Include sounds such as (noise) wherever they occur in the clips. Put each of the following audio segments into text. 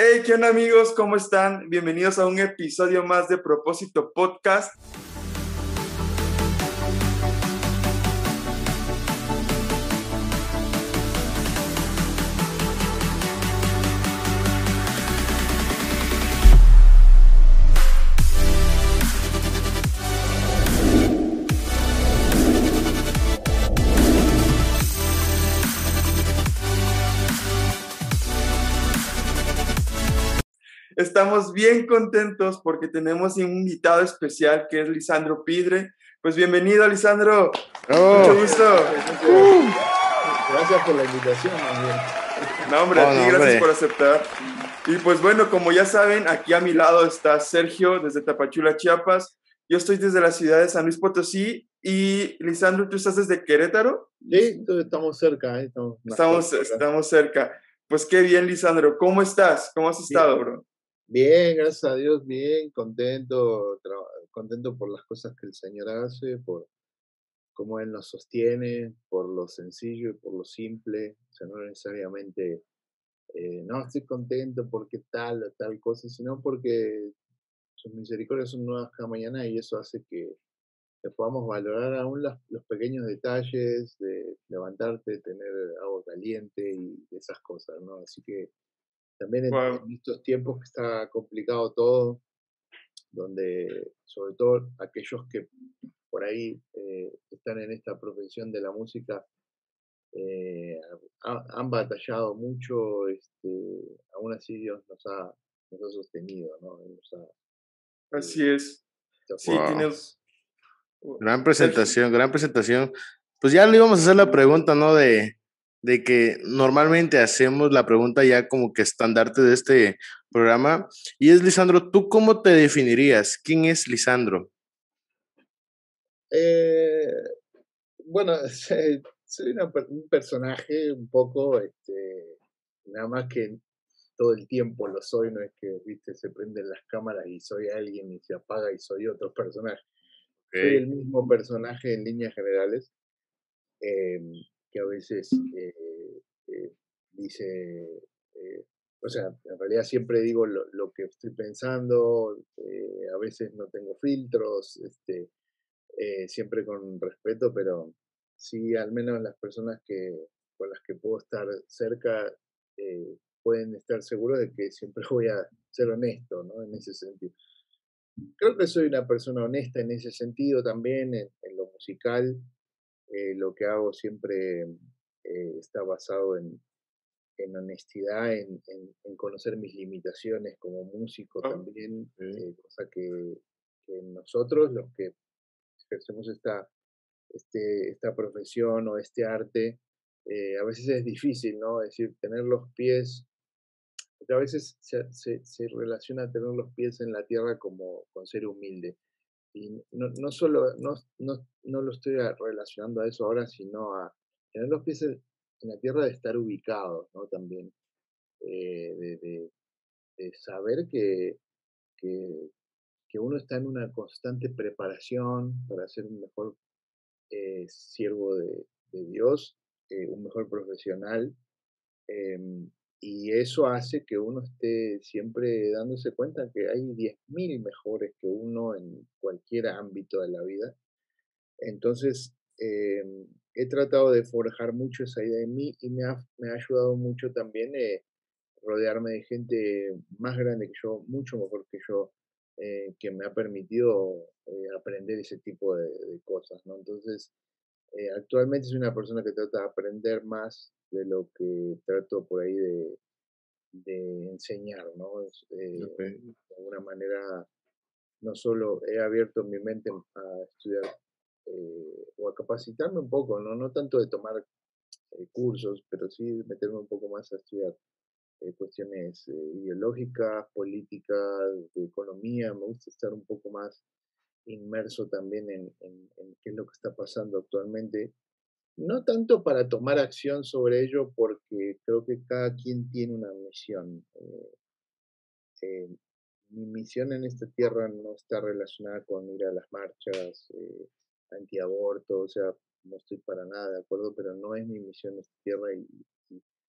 Hey, ¿qué onda amigos? ¿Cómo están? Bienvenidos a un episodio más de Propósito Podcast. Estamos bien contentos porque tenemos un invitado especial que es Lisandro Pidre. Pues bienvenido, Lisandro. Mucho gusto. Gracias por la invitación, No, hombre, a ti, gracias por aceptar. Y pues bueno, como ya saben, aquí a mi lado está Sergio desde Tapachula, Chiapas. Yo estoy desde la ciudad de San Luis Potosí y Lisandro, ¿tú estás desde Querétaro? Sí, estamos cerca. ¿eh? Estamos, estamos, cerca. Pues qué bien, Lisandro. ¿Cómo estás? ¿Cómo has estado, bro? Bien, gracias a Dios, bien, contento, contento por las cosas que el Señor hace, por cómo Él nos sostiene, por lo sencillo y por lo simple, o sea, no necesariamente, eh, no estoy contento porque tal o tal cosa, sino porque sus misericordias son nuevas cada mañana y eso hace que, podamos valorar aún los pequeños detalles de levantarte, tener agua caliente y esas cosas, ¿no? Así que también en, estos tiempos que está complicado todo, donde sobre todo aquellos que por ahí eh, están en esta profesión de la música eh, han batallado mucho, este, aún así Dios nos ha, nos ha sostenido, ¿no? así eh, es. Sí, tienes... Gran presentación, gran presentación. Pues ya le íbamos a hacer la pregunta, ¿no? De, de que normalmente hacemos la pregunta ya como que estandarte de este programa. Y es, Lisandro, ¿tú cómo te definirías? ¿Quién es Lisandro? Eh, bueno, (laughs) soy un personaje un poco, este, nada más que todo el tiempo lo soy, no es que, viste, se prenden las cámaras y soy alguien y se apaga y soy otro personaje. Soy el mismo personaje en líneas generales. Em, que a veces eh, eh, dice, eh, o sea, en realidad siempre digo lo, que estoy pensando, a veces no tengo filtros, este, siempre con respeto, pero sí, al menos las personas que, con las que puedo estar cerca pueden estar seguros de que siempre voy a ser honesto, ¿no? En ese sentido. Creo que soy una persona honesta en ese sentido también, en lo musical. Eh, lo que hago siempre eh, está basado en, honestidad, en, conocer mis limitaciones como músico ah, también, eh, cosa que, nosotros, los que ejercemos esta, este, esta profesión o este arte, a veces es difícil, ¿no? Es decir, tener los pies, a veces se, se, se, relaciona tener los pies en la tierra como con ser humilde. Y no, no solo, no, no, no, lo estoy relacionando a eso ahora, sino a tener los pies en la tierra de estar ubicados, ¿no? También, eh, de, saber que, que, uno está en una constante preparación para ser un mejor eh, siervo de, de Dios, eh, un mejor profesional, em, y eso hace que uno esté siempre dándose cuenta que hay 10.000 mejores que uno en cualquier ámbito de la vida. Entonces, em, he tratado de forjar mucho esa idea en mí y me ha, me ha ayudado mucho también eh, rodearme de gente más grande que yo, mucho mejor que yo, eh, que me ha permitido eh, aprender ese tipo de, cosas. ¿no? Entonces, actualmente soy una persona que trata de aprender más de lo que trato por ahí de, de enseñar, ¿no? Eh, de alguna manera, no solo he abierto mi mente a estudiar eh, o a capacitarme un poco, ¿no? No tanto de tomar eh, cursos, pero sí meterme un poco más a estudiar cuestiones ideológicas, políticas, de economía. Me gusta estar un poco más inmerso también en, en qué es lo que está pasando actualmente no tanto para tomar acción sobre ello, porque creo que cada quien tiene una misión. Eh, eh, mi misión en esta tierra no está relacionada con ir a las marchas eh, antiaborto, o sea, no estoy para nada de acuerdo, pero no es mi misión en esta tierra y,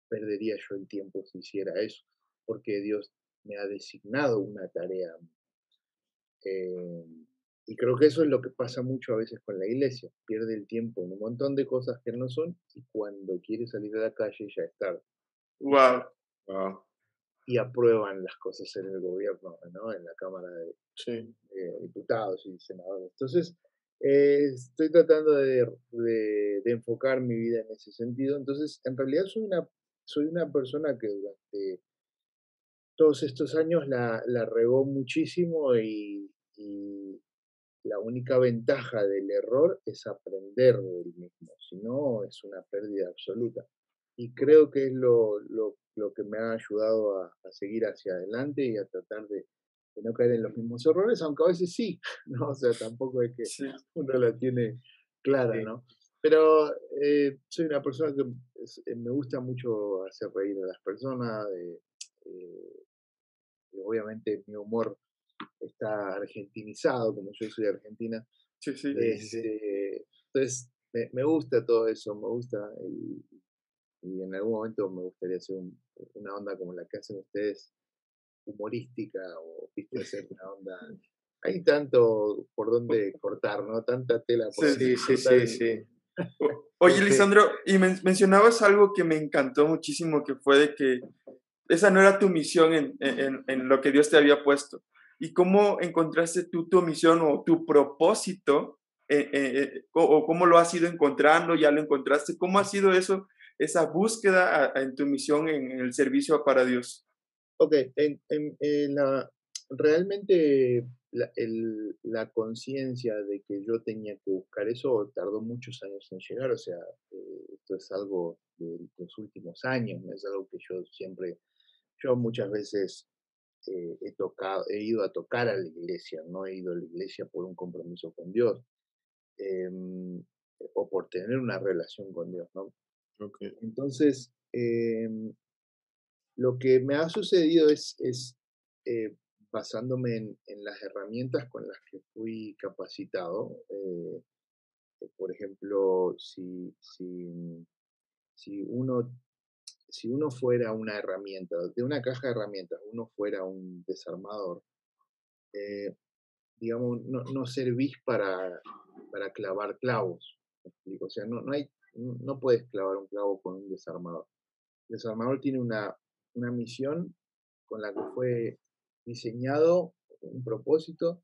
perdería yo el tiempo si hiciera eso. porque Dios me ha designado una tarea. Y creo que eso es lo que pasa mucho a veces con la iglesia. Pierde el tiempo en un montón de cosas que no son y cuando quiere salir a la calle ya está. Wow. Y aprueban las cosas en el gobierno, ¿no? En la Cámara de Diputados y Senadores. Entonces, eh, estoy tratando de, de, enfocar mi vida en ese sentido. Entonces, en realidad soy una, soy una persona que durante todos estos años la, la regó muchísimo y, y, la única ventaja del error es aprender del mismo, si no es una pérdida absoluta. Y creo que es lo, lo, lo que me ha ayudado a, a, seguir hacia adelante y a tratar de, de, no caer en los mismos errores, aunque a veces sí, (laughs) ¿no? O sea, tampoco es que uno la tiene clara, ¿no? Pero eh, soy una persona que eh, me gusta mucho hacer reír a las personas, eh, obviamente mi humor está argentinizado, como yo soy de Argentina. Sí, sí, este, Entonces, me, me, gusta todo eso, me gusta. Y, y, en algún momento me gustaría hacer un, una onda como la que hacen ustedes, humorística, o viste, hacer (laughs) una onda. Hay tanto por donde cortar, ¿no? Tanta tela por Sí, sí, sí, sí. (laughs) Oye, Lisandro, y men mencionabas algo que me encantó muchísimo, que fue de que esa no era tu misión en, en, en, lo que Dios te había puesto. ¿Y cómo encontraste tú tu misión o tu propósito? Eh, eh, eh o, cómo lo has ido encontrando? ¿Ya lo encontraste? ¿Cómo ha sido eso, esa búsqueda en tu misión en, el servicio para Dios? Ok, en, en la, realmente la, la conciencia de que yo tenía que buscar eso tardó muchos años en llegar, o sea, eh, esto es algo de los últimos años, es algo que yo siempre, yo muchas veces eh, he tocado, he ido a tocar a la iglesia, no he ido a la iglesia por un compromiso con Dios eh, o por tener una relación con Dios, ¿no? Okay. Entonces, eh, lo que me ha sucedido es, es eh, basándome en, en, las herramientas con las que fui capacitado. Eh, por ejemplo, si, si, si uno si uno fuera una herramienta, de una caja de herramientas, uno fuera un desarmador, eh, digamos, no, no servís para, para, clavar clavos. O sea, no, no, hay, no puedes clavar un clavo con un desarmador. El desarmador tiene una, una misión con la que fue diseñado, un propósito,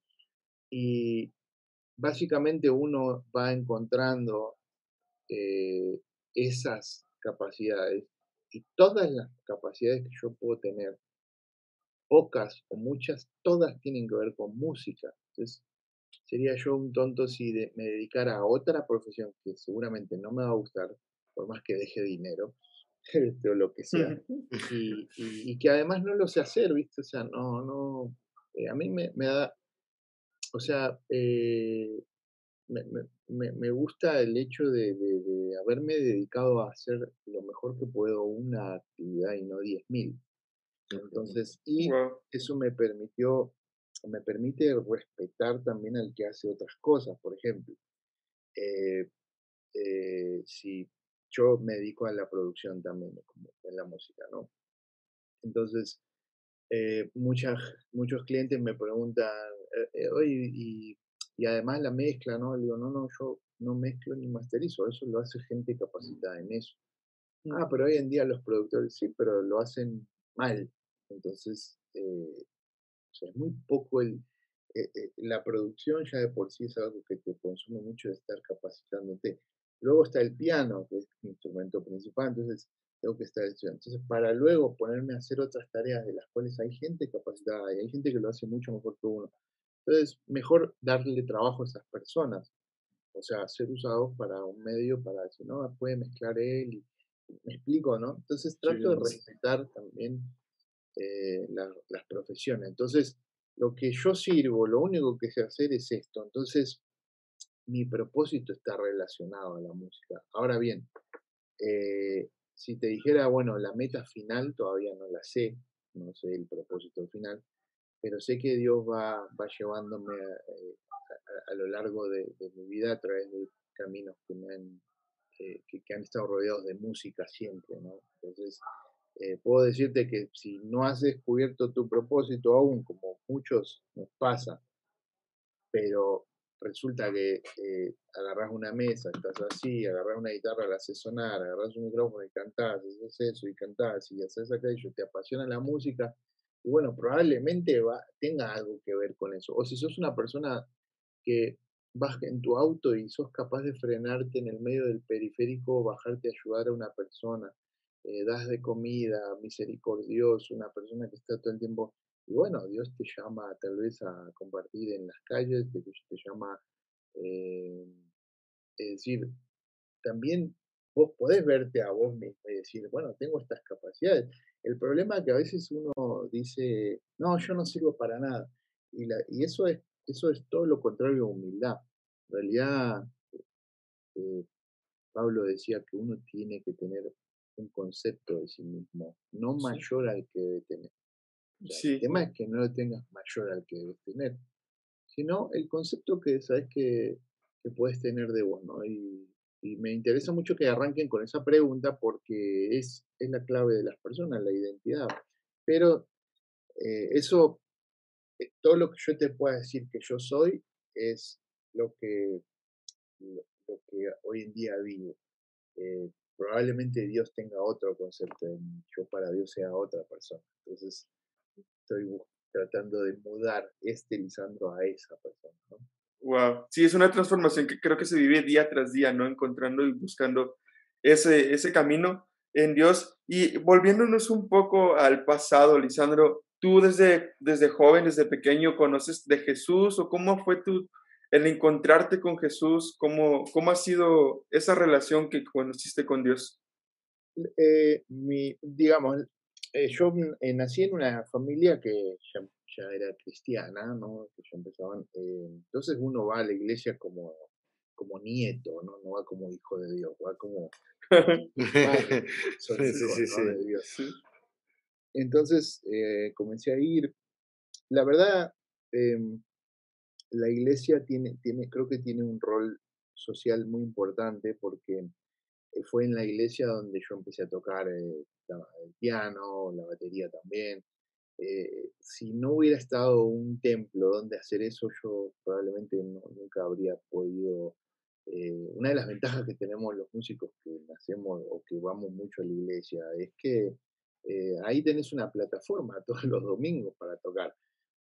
y básicamente uno va encontrando eh, esas capacidades y todas las capacidades que yo puedo tener, pocas o muchas, todas tienen que ver con música. Entonces, sería yo un tonto si me dedicara a otra profesión que seguramente no me va a gustar, por más que deje dinero, (laughs) este, o lo que sea, (laughs) y, y, que además no lo sé hacer, ¿viste? O sea, no, no, eh, a mí me, me, da, o sea, eh, me, me, me, gusta el hecho de, de, de, haberme dedicado a hacer lo mejor que puedo una actividad y no 10.000. Entonces, y wow. eso me permitió, me permite respetar también al que hace otras cosas. Por ejemplo, eh, eh, si yo me dedico a la producción también, como en la música, ¿no? Entonces, eh, muchas, muchos clientes me preguntan, eh, oye, y y además la mezcla, ¿no? Le digo, no, no, yo no mezclo ni masterizo, eso lo hace gente capacitada en eso. Ah, pero hoy en día los productores sí, pero lo hacen mal. Entonces, eh, o sea, es muy poco el... Eh, eh, la producción ya de por sí es algo que te consume mucho de estar capacitándote. Luego está el piano, que es mi instrumento principal, entonces tengo que estar estudiando. Entonces, para luego ponerme a hacer otras tareas de las cuales hay gente capacitada y hay gente que lo hace mucho mejor que uno, entonces, mejor darle trabajo a esas personas, o sea, ser usados para un medio para decir, no, puede mezclar él, y, me explico, ¿no? Entonces, trato de respetar también eh, la, las profesiones. Entonces, lo que yo sirvo, lo único que sé hacer es esto. Entonces, mi propósito está relacionado a la música. Ahora bien, eh, si te dijera, bueno, la meta final todavía no la sé, no sé el propósito final, pero sé que Dios va, va llevándome a, eh, lo largo de, mi vida a través de caminos que me han, eh, que, han estado rodeados de música siempre, ¿no? Entonces, eh, puedo decirte que si no has descubierto tu propósito aún, como muchos nos pasa, pero resulta que eh, agarras una mesa, estás así, agarras una guitarra, la haces sonar, agarras un micrófono y cantás, haces eso y cantás y haces aquello, te apasiona la música, y bueno, probablemente va, tenga algo que ver con eso. O si sos una persona que vas en tu auto y sos capaz de frenarte en el medio del periférico, bajarte a ayudar a una persona, eh, das de comida, misericordioso, una persona que está todo el tiempo. Y bueno, Dios te llama tal vez a compartir en las calles, te, te llama, eh, es decir, también vos podés verte a vos mismo y decir, bueno, tengo estas capacidades. El problema es que a veces uno dice, no, yo no sirvo para nada. Y, la, y eso, es, eso es todo lo contrario a humildad. En realidad, eh, Pablo decía que uno tiene que tener un concepto de sí mismo, no mayor al que debe tener. El tema es que no lo tengas mayor al que debes tener, sino el concepto que sabes que, que puedes tener de vos, ¿no? Y, me interesa mucho que arranquen con esa pregunta porque es, es la clave de las personas, la identidad. Pero eh, eso, eh, todo lo que yo te pueda decir que yo soy es lo que, lo, que hoy en día vivo. Eh, probablemente Dios tenga otro concepto de yo para Dios sea otra persona. Entonces, estoy tratando de mudar este Lisandro a esa persona. Wow, sí, es una transformación que creo que se vive día tras día, ¿no? Encontrando y buscando ese, ese camino en Dios. Y volviéndonos un poco al pasado, Lisandro, tú desde, desde joven, desde pequeño, ¿conoces de Jesús o cómo fue tu, el encontrarte con Jesús? ¿Cómo, cómo ha sido esa relación que conociste con Dios? Eh, mi, digamos, eh, yo nací en una familia que ya, era cristiana, ¿no? Que ya empezaban, eh, entonces uno va a la iglesia como, como nieto, ¿no? No va como hijo de Dios, va como... Entonces comencé a ir. La verdad, em, la iglesia tiene, tiene, creo que tiene un rol social muy importante porque eh, fue en la iglesia donde yo empecé a tocar eh, el piano, la batería también. Eh, si no hubiera estado un templo donde hacer eso, yo probablemente nunca habría podido. una de las ventajas que tenemos los músicos que nacemos o que vamos mucho a la iglesia es que ahí tenés una plataforma (laughs) todos los domingos para tocar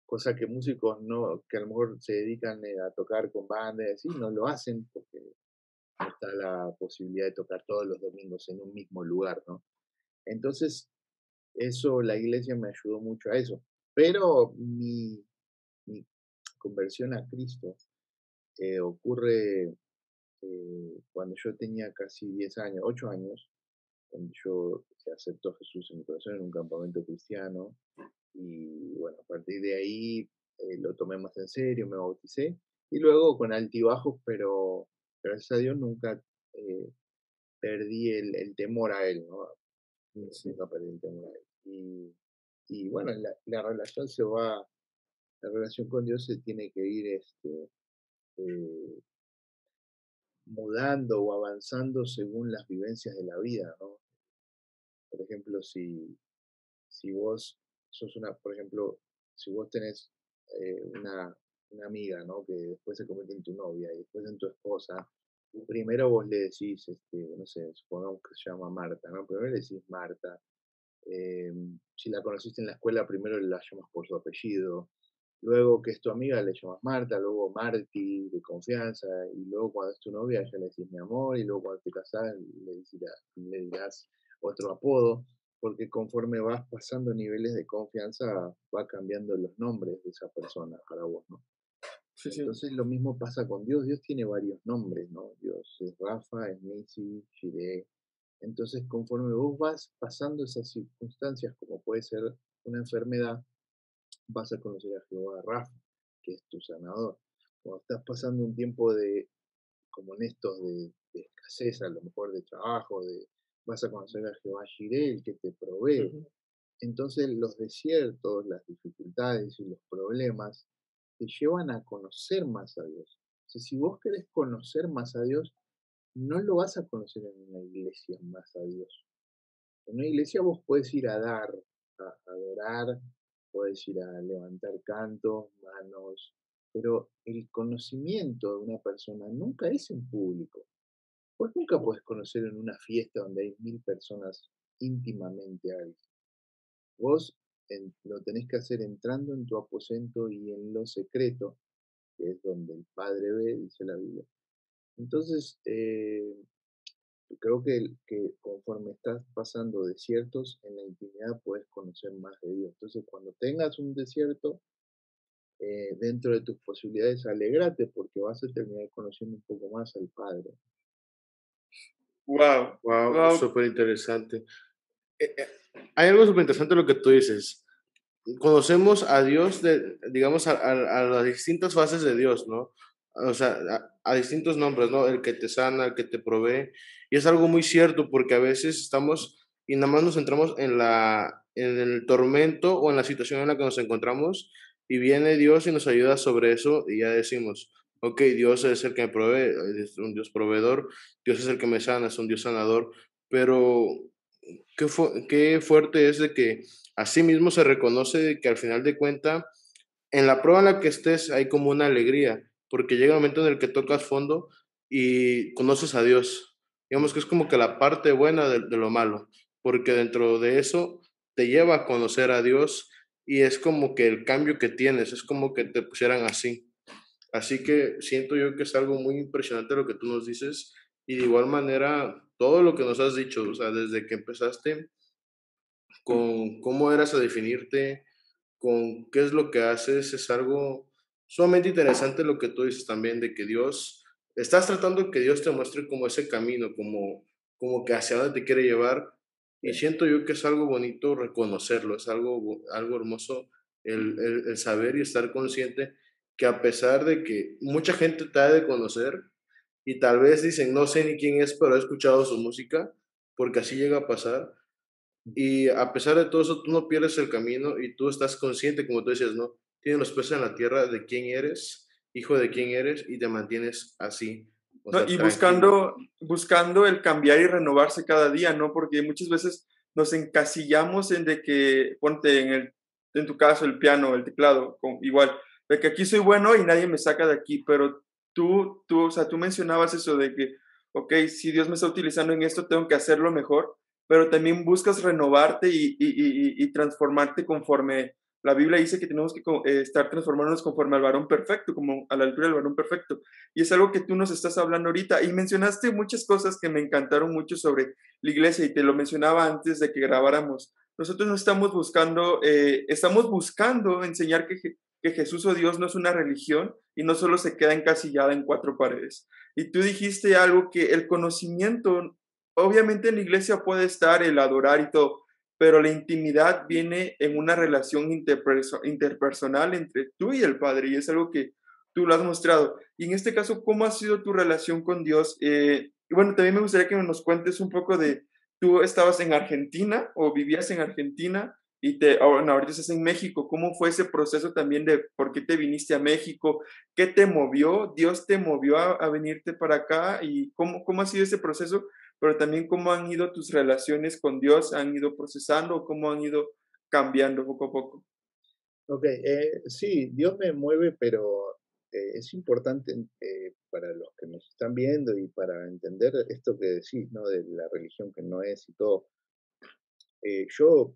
cosa que músicos no, que a lo mejor se dedican eh, a tocar con bandas y no lo hacen porque no está la posibilidad de tocar todos los domingos en un mismo lugar, ¿no? Entonces, eso, la iglesia me ayudó mucho a eso. Pero mi, mi conversión a Cristo eh, ocurre eh, cuando yo tenía casi 10 años, 8 años, cuando yo aceptó Jesús en mi corazón en un campamento cristiano y bueno, a partir de ahí eh, lo tomé más en serio, me bauticé y luego con altibajos, pero gracias a Dios nunca eh, perdí el, temor a Él, ¿no? Nunca perdí el temor a Él. Y, y bueno, la, la, relación se va, la relación con Dios se tiene que ir este, eh, mudando o avanzando según las vivencias de la vida, ¿no? Por ejemplo, si, si vos sos una, por ejemplo, si vos tenés eh, una, una, amiga, ¿no? Que después se convierte en tu novia y después en tu esposa, primero vos le decís, este, no sé, supongamos que se llama Marta, ¿no? Primero le decís Marta. Em, si la conociste en la escuela, primero la llamas por su apellido. Luego que es tu amiga, le llamas Marta, luego Marti, de confianza, y luego cuando es tu novia, ya le decís mi amor, y luego cuando te casás, le, le dirás otro apodo porque conforme vas pasando niveles de confianza, va cambiando los nombres de esa persona para vos, ¿no? Entonces lo mismo pasa con Dios. Dios tiene varios nombres, ¿no? Dios es Rafa, es Missy, Shire. Entonces, conforme vos vas pasando esas circunstancias, como puede ser una enfermedad, vas a conocer a Jehová Rafa, que es tu sanador. Cuando estás pasando un tiempo de, como en estos, de, de escasez, a lo mejor de trabajo, de, vas a conocer a Jehová Jireh, el que te provee. Entonces los desiertos, las dificultades y los problemas te llevan a conocer más a Dios. O si vos querés conocer más a Dios, no lo vas a conocer en una iglesia más a Dios. En una iglesia vos puedes ir a dar, a adorar, puedes ir a levantar cantos, manos, pero el conocimiento de una persona nunca es en público. Vos nunca puedes conocer en una fiesta donde hay mil personas íntimamente a alguien. Vos lo tenés que hacer entrando en tu aposento y en lo secreto, que es donde el Padre ve, dice la Biblia. Entonces, eh, creo que, que conforme estás pasando desiertos, en la intimidad puedes conocer más de Dios. Entonces, cuando tengas un desierto, eh, dentro de tus posibilidades, alegrate porque vas a terminar conociendo un poco más al Padre. Wow, wow, súper interesante. Eh, eh, hay algo súper interesante lo que tú dices. Conocemos a Dios, de, digamos, a, a, las distintas fases de Dios, ¿no? O sea, a, distintos nombres, ¿no? El que te sana, el que te provee. Y es algo muy cierto porque a veces estamos y nada más nos centramos en, la, en el tormento o en la situación en la que nos encontramos y viene Dios y nos ayuda sobre eso y ya decimos, ok, Dios es el que me provee, es un Dios proveedor, Dios es el que me sana, es un Dios sanador, pero qué, qué fuerte es de que así mismo se reconoce que al final de cuenta, en la prueba en la que estés hay como una alegría, porque llega un momento en el que tocas fondo y conoces a Dios. Digamos que es como que la parte buena de, de lo malo, porque dentro de eso te lleva a conocer a Dios y es como que el cambio que tienes, es como que te pusieran así. Así que siento yo que es algo muy impresionante lo que tú nos dices y de igual manera todo lo que nos has dicho, o sea, desde que empezaste con cómo eras a definirte, con qué es lo que haces, es algo sumamente interesante lo que tú dices también de que Dios, estás tratando que Dios te muestre como ese camino, como, como que hacia dónde te quiere llevar y siento yo que es algo bonito reconocerlo, es algo, algo hermoso el, el, saber y estar consciente que a pesar de que mucha gente te ha de conocer y tal vez dicen, no sé ni quién es, pero he escuchado su música, porque así llega a pasar. Y a pesar de todo eso, tú no pierdes el camino y tú estás consciente, como tú decías, ¿no? Tienes los pies en la tierra de quién eres, hijo de quién eres y te mantienes así y buscando, buscando el cambiar y renovarse cada día, ¿no? Porque muchas veces nos encasillamos en de que, ponte en, el, en tu caso el piano, el teclado, con, igual, de que aquí soy bueno y nadie me saca de aquí, pero tú, tú, o sea, tú mencionabas eso de que, ok, si Dios me está utilizando en esto, tengo que hacerlo mejor, pero también buscas renovarte y, y, y, y transformarte conforme la Biblia dice que tenemos que eh, estar transformándonos conforme al varón perfecto, como a la altura del varón perfecto. Y es algo que tú nos estás hablando ahorita. Y mencionaste muchas cosas que me encantaron mucho sobre la iglesia y te lo mencionaba antes de que grabáramos. Nosotros no estamos buscando, eh, estamos buscando enseñar que, que Jesús o Dios no es una religión y no solo se queda encasillada en cuatro paredes. Y tú dijiste algo que el conocimiento, obviamente en la iglesia puede estar el adorar y todo, pero la intimidad viene en una relación interpersonal entre tú y el Padre, y es algo que tú lo has mostrado. Y en este caso, ¿cómo ha sido tu relación con Dios? Eh, y bueno, también me gustaría que nos cuentes un poco de, tú estabas en Argentina o vivías en Argentina y te, bueno, ahorita estás en México, ¿cómo fue ese proceso también de por qué te viniste a México? ¿Qué te movió? ¿Dios te movió a, a venirte para acá? ¿Y cómo, cómo ha sido ese proceso? Pero también cómo han ido tus relaciones con Dios, han ido procesando, cómo han ido cambiando poco a poco. Ok, eh, sí, Dios me mueve, pero eh, es importante eh, para los que nos están viendo y para entender esto que decís, ¿no? De la religión que no es y todo. yo,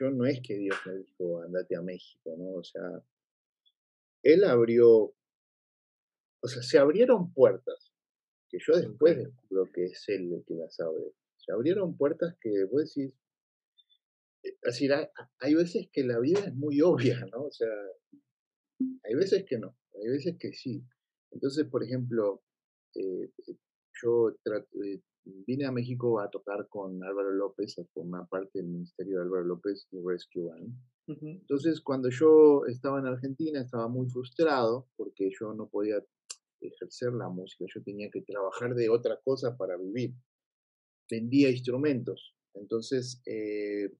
yo no es que Dios me dijo, andate a México, ¿no? O sea, Él abrió, o sea, se abrieron puertas que yo después descubro que es él el que las abre. Se abrieron puertas que vos decís, eh, así, hay veces que la vida es muy obvia, ¿no? O sea, hay veces que no, hay veces que sí. Entonces, por ejemplo, eh, eh, yo vine a México a tocar con Álvaro López, a formar parte del ministerio de Álvaro López de Rescue Band. Entonces, cuando yo estaba en Argentina, estaba muy frustrado porque yo no podía ejercer la música, yo tenía que trabajar de otra cosa para vivir. Vendía instrumentos. Entonces, eh,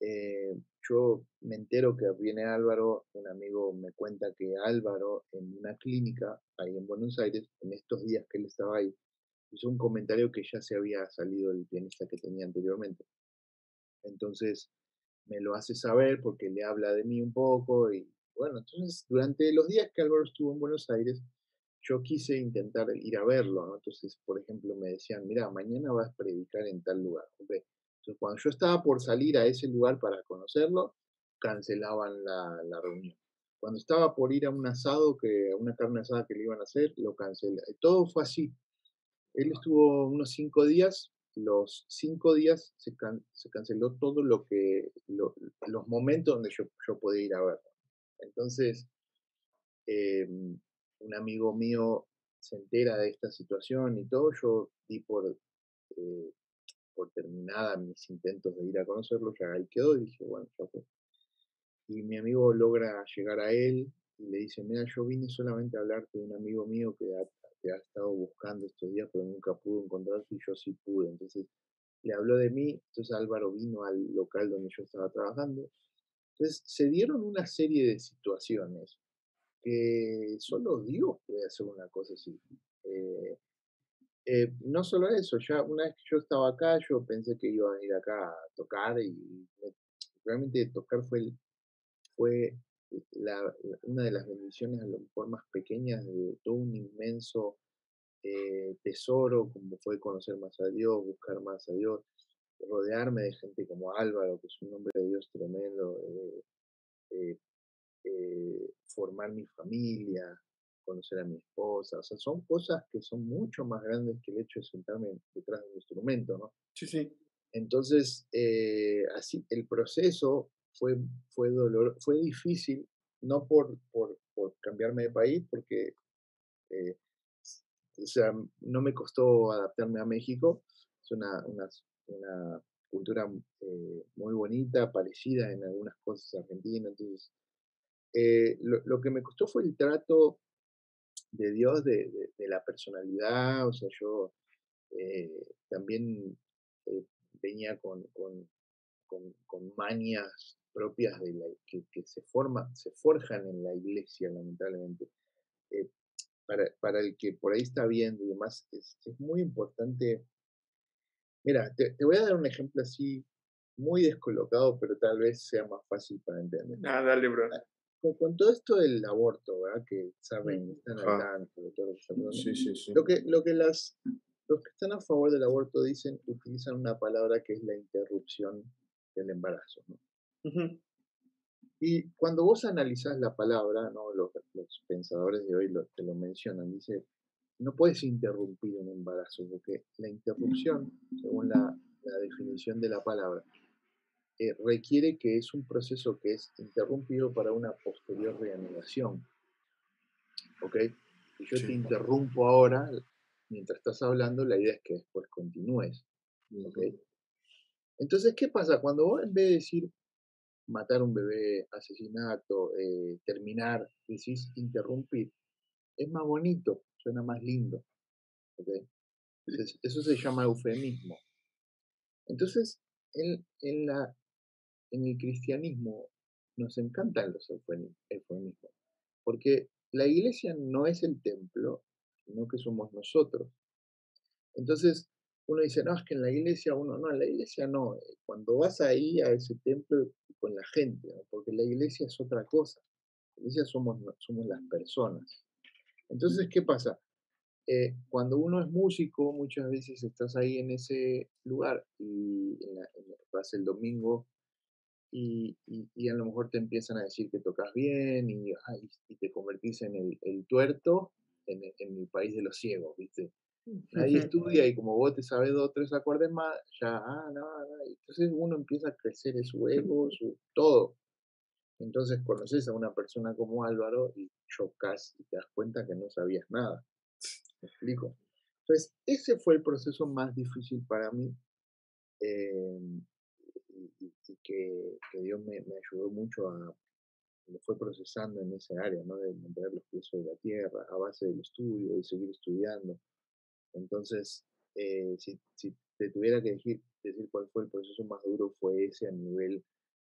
eh, yo me entero que viene Álvaro, un amigo me cuenta que Álvaro en una clínica ahí en Buenos Aires, en estos días que él estaba ahí, hizo un comentario que ya se había salido el pianista que tenía anteriormente. Entonces me lo hace saber porque le habla de mí un poco y bueno, entonces durante los días que Álvaro estuvo en Buenos Aires, yo quise intentar ir a verlo, ¿no? Entonces, por ejemplo, me decían, mira, mañana vas a predicar en tal lugar. Entonces, cuando yo estaba por salir a ese lugar para conocerlo, cancelaban la, la reunión. Cuando estaba por ir a un asado, que, a una carne asada que le iban a hacer, lo cancelé. Todo fue así. Él estuvo unos cinco días, los cinco días se, se canceló todo lo que, los momentos donde yo, yo podía ir a verlo. Entonces, em, un amigo mío se entera de esta situación y todo, yo di por, eh, por terminada mis intentos de ir a conocerlo, ya ahí quedó y dije, bueno, ya fue. Y mi amigo logra llegar a él y le dice, mira, yo vine solamente a hablarte de un amigo mío que ha, ha estado buscando estos días, pero nunca pudo encontrarte y yo sí pude. Entonces le habló de mí, entonces Álvaro vino al local donde yo estaba trabajando. Entonces se dieron una serie de situaciones que solo Dios puede hacer una cosa así. Eh, eh, no solo eso, ya una vez que yo estaba acá, yo pensé que iba a ir acá a tocar y realmente tocar fue fue una de las bendiciones a lo mejor más pequeñas de todo un inmenso eh, tesoro, como fue conocer más a Dios, buscar más a Dios, rodearme de gente como Álvaro, que es un hombre de Dios tremendo, eh, eh, formar mi familia, conocer a mi esposa, o sea, son cosas que son mucho más grandes que el hecho de sentarme detrás de un instrumento, ¿no? Sí, sí. Entonces, así, el proceso fue, fue, dolor, fue difícil, no por, por, por cambiarme de país, porque eh, o sea, no me costó adaptarme a México, es una, una, una cultura eh, muy bonita, parecida en algunas cosas a Argentina, entonces eh, lo, lo, que me costó fue el trato de Dios, de, de, la personalidad, o sea, yo también venía con, con, con, con, mañas propias de la, que, se, forma, se forjan en la iglesia, lamentablemente. Eh, para, para, el que por ahí está viendo y demás, es, es muy importante. Mira, te, te, voy a dar un ejemplo así muy descolocado, pero tal vez sea más fácil para entender. Ah, dale, bro. Con, con todo esto del aborto, ¿verdad? Que saben, están al tanto de todo lo que sí, sí, sí. Lo que, lo que las, los que están a favor del aborto dicen, utilizan una palabra que es la interrupción del embarazo. ¿no? Y cuando vos analizás la palabra, ¿no? los, los pensadores de hoy lo, te lo mencionan, dice, no puedes interrumpir un embarazo, porque la interrupción, según la, la definición de la palabra, eh, requiere que es un proceso que es interrumpido para una posterior reanudación. ¿Ok? Si yo te interrumpo ahora, mientras estás hablando, la idea es que después continúes. ¿Ok? Entonces, ¿qué pasa? Cuando vos en vez de decir matar un bebé, asesinato, eh, terminar, decís interrumpir, es más bonito, suena más lindo. eso se llama eufemismo. Entonces, en, en, la, en el cristianismo nos encantan los eufemismos, porque la iglesia no es el templo, sino que somos nosotros. Entonces, uno dice, no, es que en la iglesia uno, no, en la iglesia no, eh, cuando vas ahí a ese templo con la gente, porque la iglesia es otra cosa, la iglesia somos, somos las personas. Entonces, ¿qué pasa? Eh, cuando uno es músico, muchas veces estás ahí en ese lugar y en vas el domingo y, y, a lo mejor te empiezan a decir que tocas bien y, y te convertís en el, el tuerto en, en el país de los ciegos, ¿viste? (laughs) Nadie estudia y como vos te sabes dos o tres acordes más, ya, ah, no, no. Entonces uno empieza a crecer su ego, (laughs) su todo. Entonces conoces a una persona como Álvaro y chocas y te das cuenta que no sabías nada. (laughs) ¿Me explico? Entonces, ese fue el proceso más difícil para mí em, y, que, Dios me, me, ayudó mucho a, me fue procesando en esa área, ¿no? De mantener los pies sobre la tierra, a base del estudio, de seguir estudiando. Entonces, eh, si, si, te tuviera que decir, decir cuál fue el proceso más duro, fue ese a nivel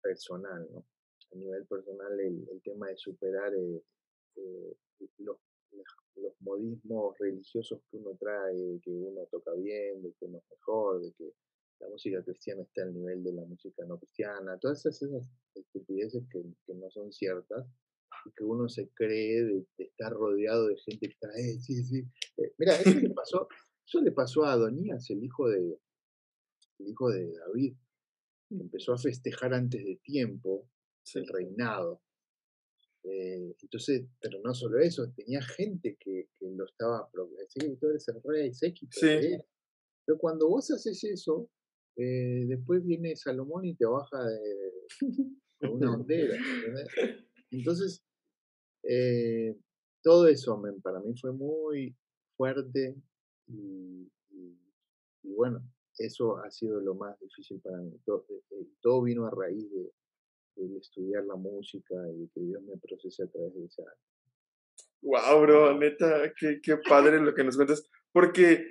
personal, ¿no? A nivel personal, el, el tema de superar eh, eh, los, los modismos religiosos que uno trae, de que uno toca bien, de que uno es mejor, de que la música cristiana está al nivel de la música no cristiana, todas esas, estupideces que, no son ciertas y que uno se cree de, estar rodeado de gente que está, eh, sí, sí. Eh, mira, eso le pasó, eso le pasó a Adonías, el hijo de, el hijo de David, que empezó a festejar antes de tiempo el reinado. Eh, entonces, pero no solo eso, tenía gente que, lo estaba, sí, tú eres el rey. Sí. Pero cuando vos haces eso, eh, después viene Salomón y te baja de, una (laughs) hondera. Entonces, eh, todo eso para mí fue muy fuerte y, bueno, eso ha sido lo más difícil para mí. Todo, todo vino a raíz de, estudiar la música y que Dios me procese a través de esa Wow, bro, neta, qué, qué padre lo que nos cuentas. Porque,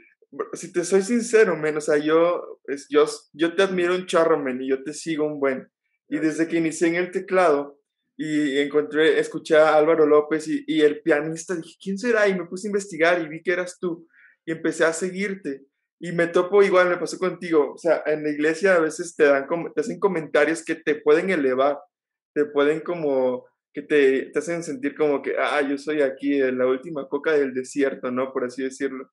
si te soy sincero, men, o sea, yo, es, yo, yo te admiro un charro, men, y yo te sigo un buen. Y desde que inicié en el teclado y encontré, escuché a Álvaro López y, y el pianista, dije, ¿quién será? Y me puse a investigar y vi que eras tú. Y empecé a seguirte. Y me topo igual, me pasó contigo. O sea, en la iglesia a veces te dan te hacen comentarios que te pueden elevar, te pueden como que te, te, hacen sentir como que, ah, yo soy aquí en la última coca del desierto, ¿no? Por así decirlo.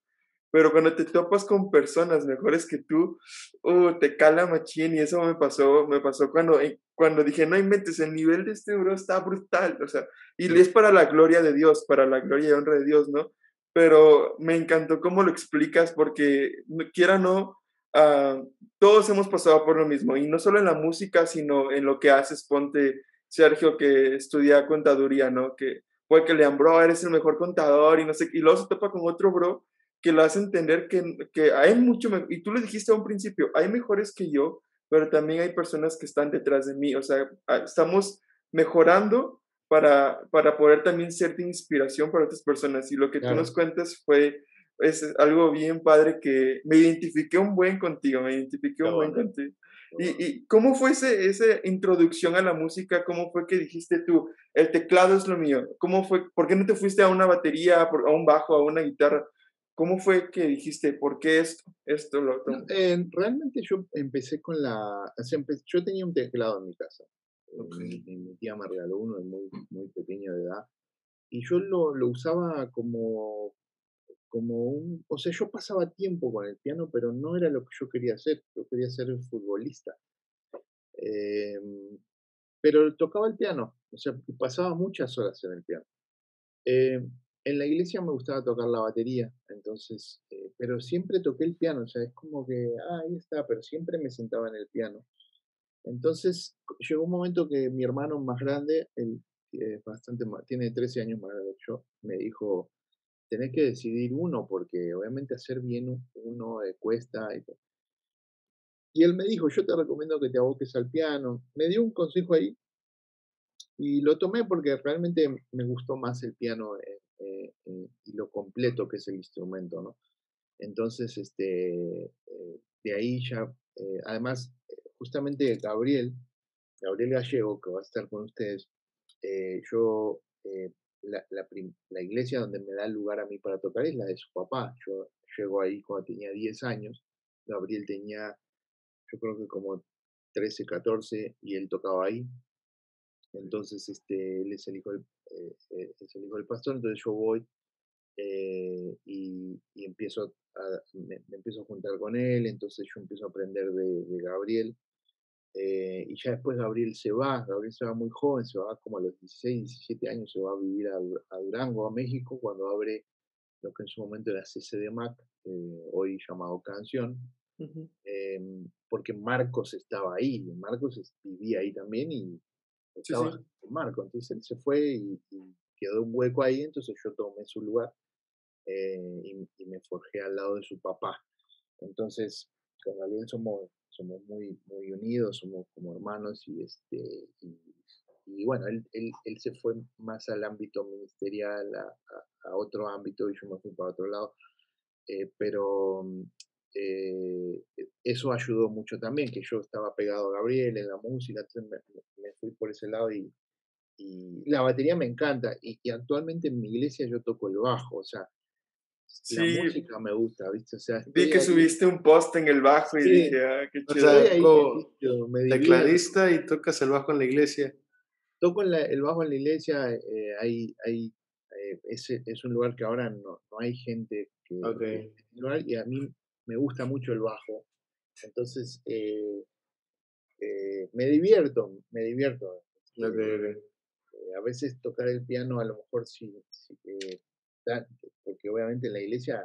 Pero cuando te topas con personas mejores que tú, uh, te cala machín y eso me pasó, me pasó cuando, eh, cuando dije, no inventes, el nivel de este bro está brutal, o sea, y es para la gloria de Dios, para la gloria y honra de Dios, ¿no? pero me encantó cómo lo explicas porque quiera o no, ah, todos hemos pasado por lo mismo y no solo en la música, sino en lo que haces. Ponte Sergio que estudia contaduría, ¿no? Que puede que le bro, eres el mejor contador y no sé, y luego se topa con otro bro que lo hace entender que, que hay mucho, y tú le dijiste a un principio, hay mejores que yo, pero también hay personas que están detrás de mí, o sea, estamos mejorando para, para poder también ser de inspiración para otras personas. Y lo que tú nos cuentas fue es algo bien padre que me identifiqué un buen contigo, me identifiqué un buen contigo. ¿Y, ¿Y, cómo fue ese, esa introducción a la música? ¿Cómo fue que dijiste tú, el teclado es lo mío? ¿Cómo fue, ¿Por qué no te fuiste a una batería, a un bajo, a una guitarra? ¿Cómo fue que dijiste, por qué esto, esto, lo otro? Eh, realmente yo empecé con la, yo tenía un teclado en mi casa. Mi, tía me regaló uno de muy, muy pequeño de edad. Y yo lo, lo usaba como, como un... O sea, yo pasaba tiempo con el piano, pero no era lo que yo quería hacer. Yo quería ser un futbolista. Em, pero tocaba el piano. O sea, pasaba muchas horas en el piano. Em, en la iglesia me gustaba tocar la batería, entonces, eh, pero siempre toqué el piano, o sea, es como que, ah, ahí está, pero siempre me sentaba en el piano. Entonces llegó un momento que mi hermano más grande, él bastante tiene 13 años más grande que yo, me dijo, tenés que decidir uno porque obviamente hacer bien uno eh, cuesta. Y, y él me dijo, yo te recomiendo que te aboques al piano. Me dio un consejo ahí y lo tomé porque realmente me gustó más el piano eh, eh, y lo completo que es el instrumento, ¿no? Entonces, este, de ahí ya, además, justamente Gabriel, Gabriel Gallego, que va a estar con ustedes, eh, yo, eh, la, la, iglesia donde me da lugar a mí para tocar es la de su papá. Yo llego ahí cuando tenía 10 años, Gabriel tenía, yo creo que como 13, 14, y él tocaba ahí. Entonces, este, él es el hijo del, eh, es el hijo del pastor, entonces yo voy y, empiezo a, me, empiezo a juntar con él, entonces yo empiezo a aprender de, de Gabriel. Eh, y ya después Gabriel se va, Gabriel se va muy joven, se va como a los 16, 17 años, se va a vivir a, Durango, a México, cuando abre lo que en su momento era CCD Mac, eh, hoy llamado Canción, em, porque Marcos estaba ahí, Marcos vivía ahí también y estaba Marcos, entonces él se fue y, quedó un hueco ahí, entonces yo tomé su lugar eh, y, me forjé al lado de su papá. Entonces, con Gabriel somos somos muy, muy unidos, somos como hermanos y, este, y, bueno, él, él, él, se fue más al ámbito ministerial, a, a, otro ámbito y yo me fui para otro lado, eh, pero eh, eso ayudó mucho también, que yo estaba pegado a Gabriel en la música, entonces me, fui por ese lado y, y la batería me encanta. Y, actualmente en mi iglesia yo toco el bajo, o sea, la música me gusta, ¿viste? O sea, Vi que subiste un post en el bajo y dije, ah, qué chido. tecladista y tocas el bajo en la iglesia. Toco el bajo en la iglesia, eh, hay, hay, eh, es, es, un lugar que ahora no, no hay gente que... Okay. y a mí me gusta mucho el bajo. Entonces, eh, me divierto, me divierto. Eh, a veces tocar el piano a lo mejor sí, eh, porque obviamente en la iglesia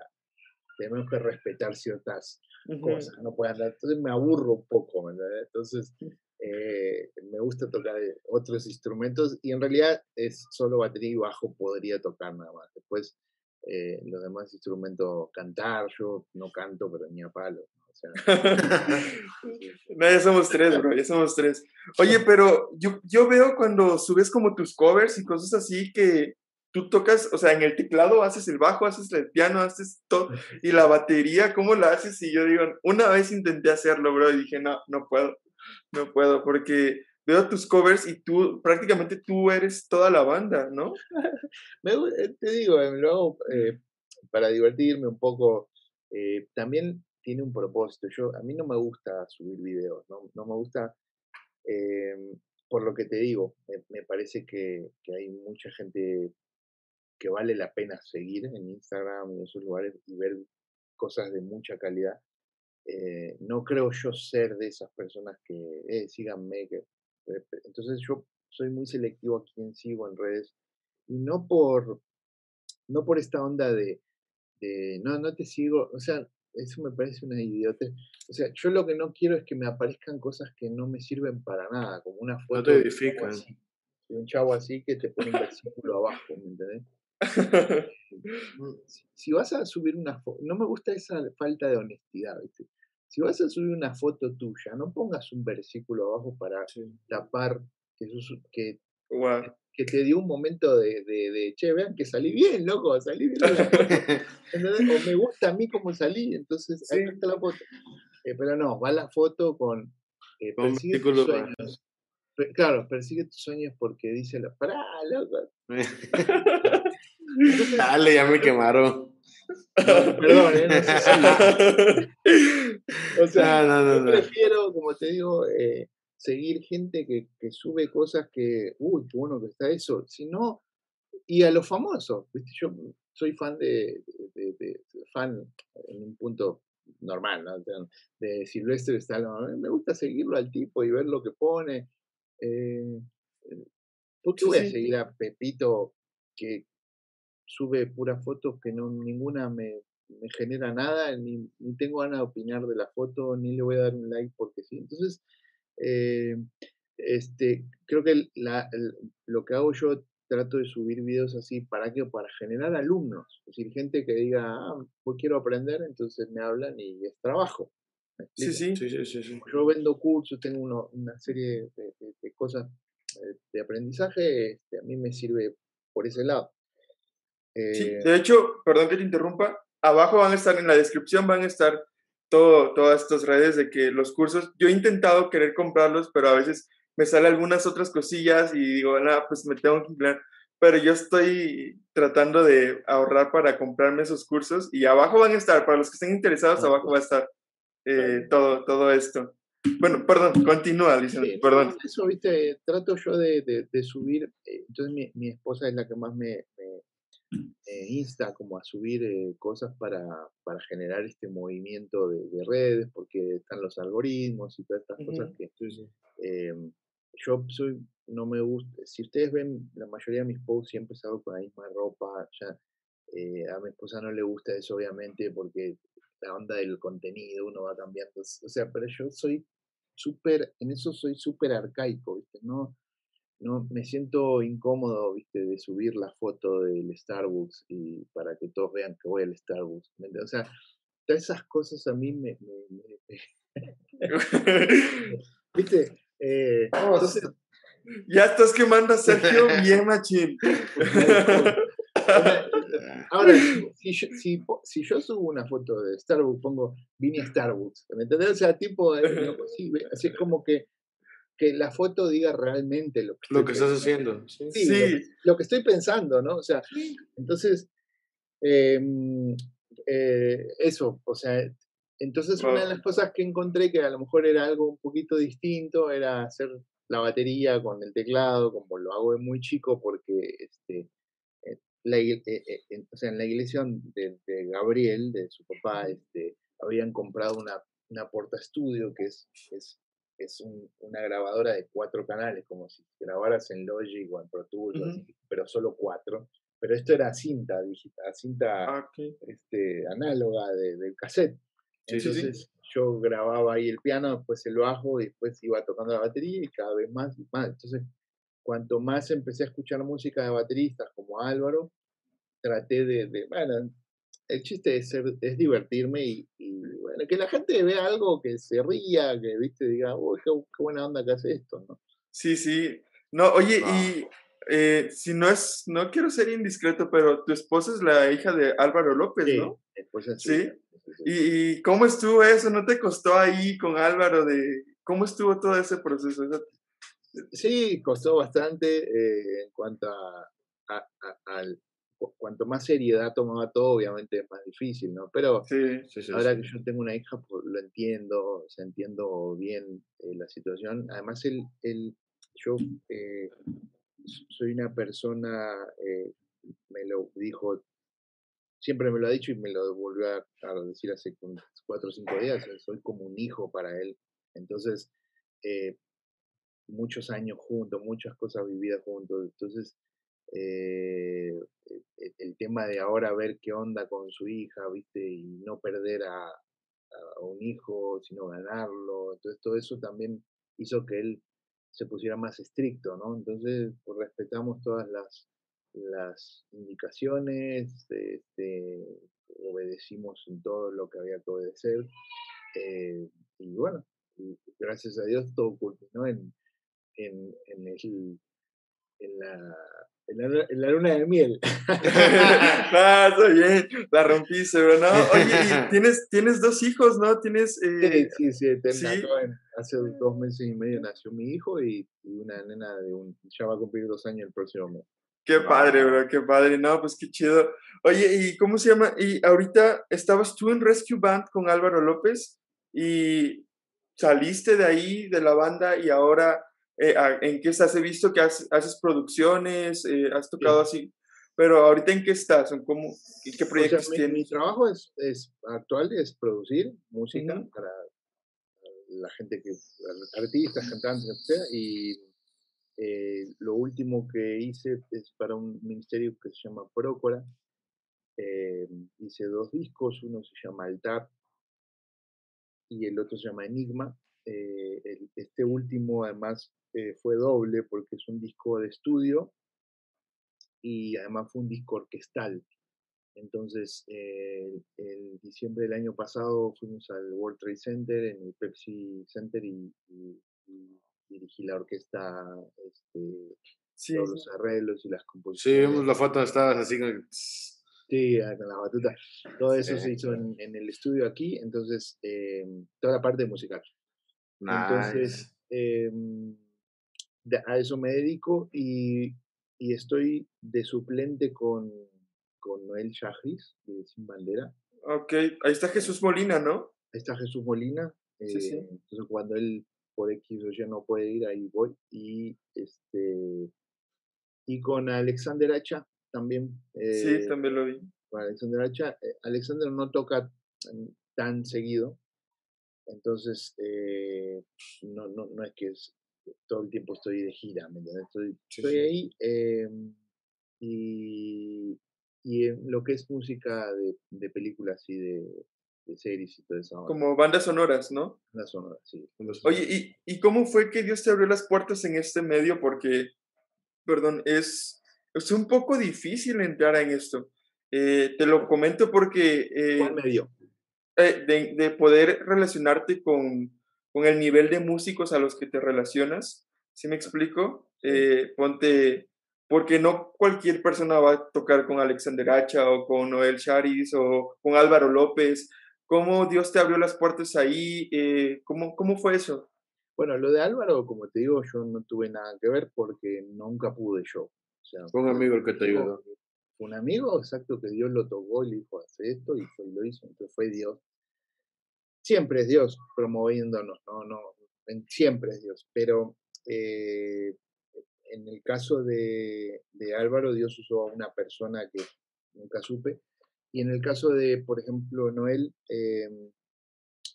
tenemos que respetar ciertas cosas, no puede andar, entonces me aburro un poco, entonces eh, me gusta tocar otros instrumentos y en realidad es solo batería y bajo podría tocar nada más, después los demás instrumentos cantar, yo no canto pero ni a palo. (laughs) no, ya somos tres, bro, ya somos tres. Oye, pero yo, yo veo cuando subes como tus covers y cosas así que tú tocas, o sea, en el teclado haces el bajo, haces el piano, haces todo, (laughs) y la batería, ¿cómo la haces? Y yo digo, una vez intenté hacerlo, bro, y dije, no, no puedo, no puedo, porque veo tus covers y tú, prácticamente tú eres toda la banda, ¿no? (laughs) Me, eh, te digo, eh, lo hago eh, para divertirme un poco. también tiene un propósito. Yo, a mí no me gusta subir videos, no, me gusta, em, por lo que te digo, me, parece que, hay mucha gente que vale la pena seguir en Instagram y en esos lugares y ver cosas de mucha calidad. No creo yo ser de esas personas que síganme. Que, entonces yo soy muy selectivo a quien sigo en redes y no por, no por esta onda de, de no, no te sigo, o sea, eso me parece una idiota. O sea, yo lo que no quiero es que me aparezcan cosas que no me sirven para nada, como una foto de, un chavo así que te pone un versículo abajo, ¿me entendés? (laughs) si, vas a subir una foto, no me gusta esa falta de honestidad, ¿viste? Si vas a subir una foto tuya, no pongas un versículo abajo para tapar que, que que te dio un momento de, de, che, vean que salí bien, loco, salí bien. (laughs) o me gusta a mí cómo salí, entonces ahí está la foto. Eh, pero no, va la foto con, eh, persigue tus sueños. claro, persigue tus sueños porque dice la, pará, loco. (laughs) Dale, ya me quemaron. (laughs) perdón, ¿eh? no sé (laughs) O sea, no, no, yo prefiero, como te digo, eh, seguir gente que, que, sube cosas que, uy, qué bueno que está eso, sino, y a los famosos, ¿viste? yo soy fan de, de, fan en un punto normal, ¿no? de Silvestre Stallone, me gusta seguirlo al tipo y ver lo que pone. Eh, eh ¿Por qué voy a seguir a Pepito que sube puras fotos que no ninguna me, me genera nada, ni, ni, tengo ganas de opinar de la foto, ni le voy a dar un like porque sí. Entonces, eh, este, creo que lo que hago yo trato de subir videos así, ¿para qué? Para generar alumnos, es decir, gente que diga, ah, pues quiero aprender, entonces me hablan y es trabajo. Sí, sí, sí, sí, Yo vendo cursos, tengo una serie de, cosas eh, de aprendizaje, este, a mí me sirve por ese lado. Eh, de hecho, perdón que te interrumpa, abajo van a estar, en la descripción van a estar todo, todas estas redes de que los cursos, yo he intentado querer comprarlos, pero a veces me salen algunas otras cosillas y digo, nada, pues me tengo que emplear. Pero yo estoy tratando de ahorrar para comprarme esos cursos y abajo van a estar, para los que estén interesados, ah, abajo va a estar eh, todo, todo esto. Bueno, perdón, continúa, perdón. Eso, viste, trato yo de, de, subir, eh, entonces mi, mi, esposa es la que más me, eh, insta como a subir eh, cosas para, para, generar este movimiento de, redes, porque están los algoritmos y todas estas cosas que em, yo soy, no me gusta, si ustedes ven, la mayoría de mis posts siempre salgo con la misma ropa, ya eh, a mi esposa no le gusta eso obviamente porque la onda del contenido uno va cambiando, o sea, pero yo soy súper, en eso soy súper arcaico, ¿viste? No, no me siento incómodo, viste, de subir la foto del Starbucks y para que todos vean que voy al Starbucks. O sea, todas esas cosas a mí me... (laughs) (laughs) viste, eh, ya estás quemando a Sergio (laughs) bien machín. Ahora, si yo, si, si yo, subo una foto de Starbucks, pongo vine a Starbucks, ¿me entendés? O sea, tipo, así es como que que la foto diga realmente lo que, lo que estás haciendo. Sí, sí. Lo, que, estoy pensando, ¿no? O sea, entonces, em, eh, eso, o sea, entonces una de las cosas que encontré que a lo mejor era algo un poquito distinto era hacer la batería con el teclado, como lo hago de muy chico, porque este, eh, la, eh, o sea, en la iglesia de, Gabriel, de su papá, este, habían comprado una, una porta estudio que es, es es una grabadora de cuatro canales, como si grabaras en Logic o en Pro Tools, pero solo cuatro. Pero esto era cinta digital, cinta ah, este, análoga del cassette. Entonces yo grababa ahí el piano, después el bajo y después iba tocando la batería y cada vez más y más. Entonces, cuanto más empecé a escuchar música de bateristas como Álvaro, traté de, de bueno, el chiste es, ser, es divertirme y, bueno, que la gente vea algo que se ría, que viste, diga, uy, qué, buena onda que hace esto, ¿no? Sí, sí. No, oye, y eh, si no es, no quiero ser indiscreto, pero tu esposa es la hija de Álvaro López, ¿no? sí. ¿Y, cómo estuvo eso? ¿No te costó ahí con Álvaro de cómo estuvo todo ese proceso? Sí, costó bastante eh, en cuanto a, al, cuanto más seriedad tomaba todo, obviamente es más difícil, ¿no? Pero ahora que yo tengo una hija, pues, lo entiendo, o entiendo bien eh, la situación. Además, él, él yo eh, soy una persona, eh, me lo dijo, siempre me lo ha dicho y me lo volvió a, a decir hace cuatro o cinco días, soy como un hijo para él. Entonces, muchos años juntos, muchas cosas vividas juntos. Entonces, eh, e, el tema de ahora ver qué onda con su hija, ¿viste? Y no perder a, un hijo, sino ganarlo. Entonces todo eso también hizo que él se pusiera más estricto, ¿no? Entonces pues, respetamos todas las, las indicaciones, este, obedecimos en todo lo que había que obedecer. Eh, y bueno, gracias a Dios todo culminó en, en, en, el, en la en la, luna de miel. (laughs) (laughs) ah, está bien, la rompiste, pero no. Oye, (laughs) tienes, tienes dos hijos, ¿no? Tienes. Eh, sí, sí, sí, hace dos meses y medio nació mi hijo y, una nena de un. Ya va a cumplir dos años el próximo mes. Qué padre, bro, qué padre. No, pues qué chido. Oye, ¿y cómo se llama? Y ahorita estabas tú en Rescue Band con Álvaro López y saliste de ahí, de la banda, y ahora eh, en qué estás, he visto que haces producciones, eh, has tocado así, pero ahorita en qué estás, ¿En cómo, qué proyectos tienes? Mi, trabajo es, es, actual es producir música para la gente que, artistas, cantantes, etc. Y eh, lo último que hice es para un ministerio que se llama Prócora. hice dos discos, uno se llama Altar y el otro se llama Enigma. Este último además eh, fue doble porque es un disco de estudio y además fue un disco orquestal. Entonces, eh, el diciembre del año pasado fuimos al World Trade Center, en el Pepsi Center, y, dirigí la orquesta, este, todos los arreglos y las composiciones. Sí, vimos la foto, estabas así con... Sí, ah, con la batuta. Todo eso se hizo en, el estudio aquí, entonces, eh, toda la parte musical. Entonces, em, a eso me dedico y, estoy de suplente con, con Noel Shahris, de Sin Bandera. Ok, ahí está Jesús Molina, ¿no? Ahí está Jesús Molina. Sí, sí. Eh, entonces cuando él por X o Y no puede ir, ahí voy. Y este y con Alexander Hacha también. sí, eh, también lo vi. Con Alexander Hacha. Eh, Alexander no toca tan seguido. Entonces, no, no, no es que es todo el tiempo estoy de gira, ¿me entiendes? Estoy, estoy ahí em, y, y en lo que es música de, de películas y de, de, series y todo eso. Como bandas sonoras, ¿no? Bandas sonoras, sí. Oye, ¿y, ¿y cómo fue que Dios te abrió las puertas en este medio? Porque, perdón, es, es un poco difícil entrar en esto. Eh, te lo comento porque... Eh, medio? Eh, de, de poder relacionarte con con el nivel de músicos a los que te relacionas. ¿Sí me explico? Eh, ponte, porque no cualquier persona va a tocar con Alexander Hacha o con Noel Charis o con Álvaro López. ¿Cómo Dios te abrió las puertas ahí? Eh, ¿cómo, ¿Cómo fue eso? Bueno, lo de Álvaro, como te digo, yo no tuve nada que ver porque nunca pude yo. fue un amigo el que te ayudó. Un amigo, exacto, que Dios lo tocó y le dijo, hace esto, y fue, lo hizo. Entonces fue Dios. Siempre es Dios promoviéndonos, no, no, siempre es Dios. Pero eh, en el caso de, Álvaro, Dios usó a una persona que nunca supe. Y en el caso de, por ejemplo, Noel, em,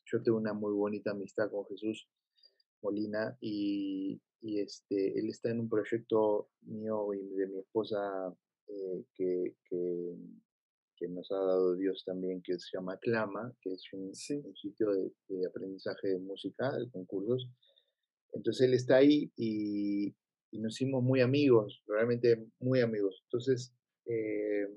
yo tengo una muy bonita amistad con Jesús Molina y, este, él está en un proyecto mío y de mi esposa eh, que, que, nos ha dado Dios también, que se llama Clama, que es un, sitio de, de, aprendizaje de música, de concursos. Entonces él está ahí y, y nos hicimos muy amigos, realmente muy amigos. Entonces, eh,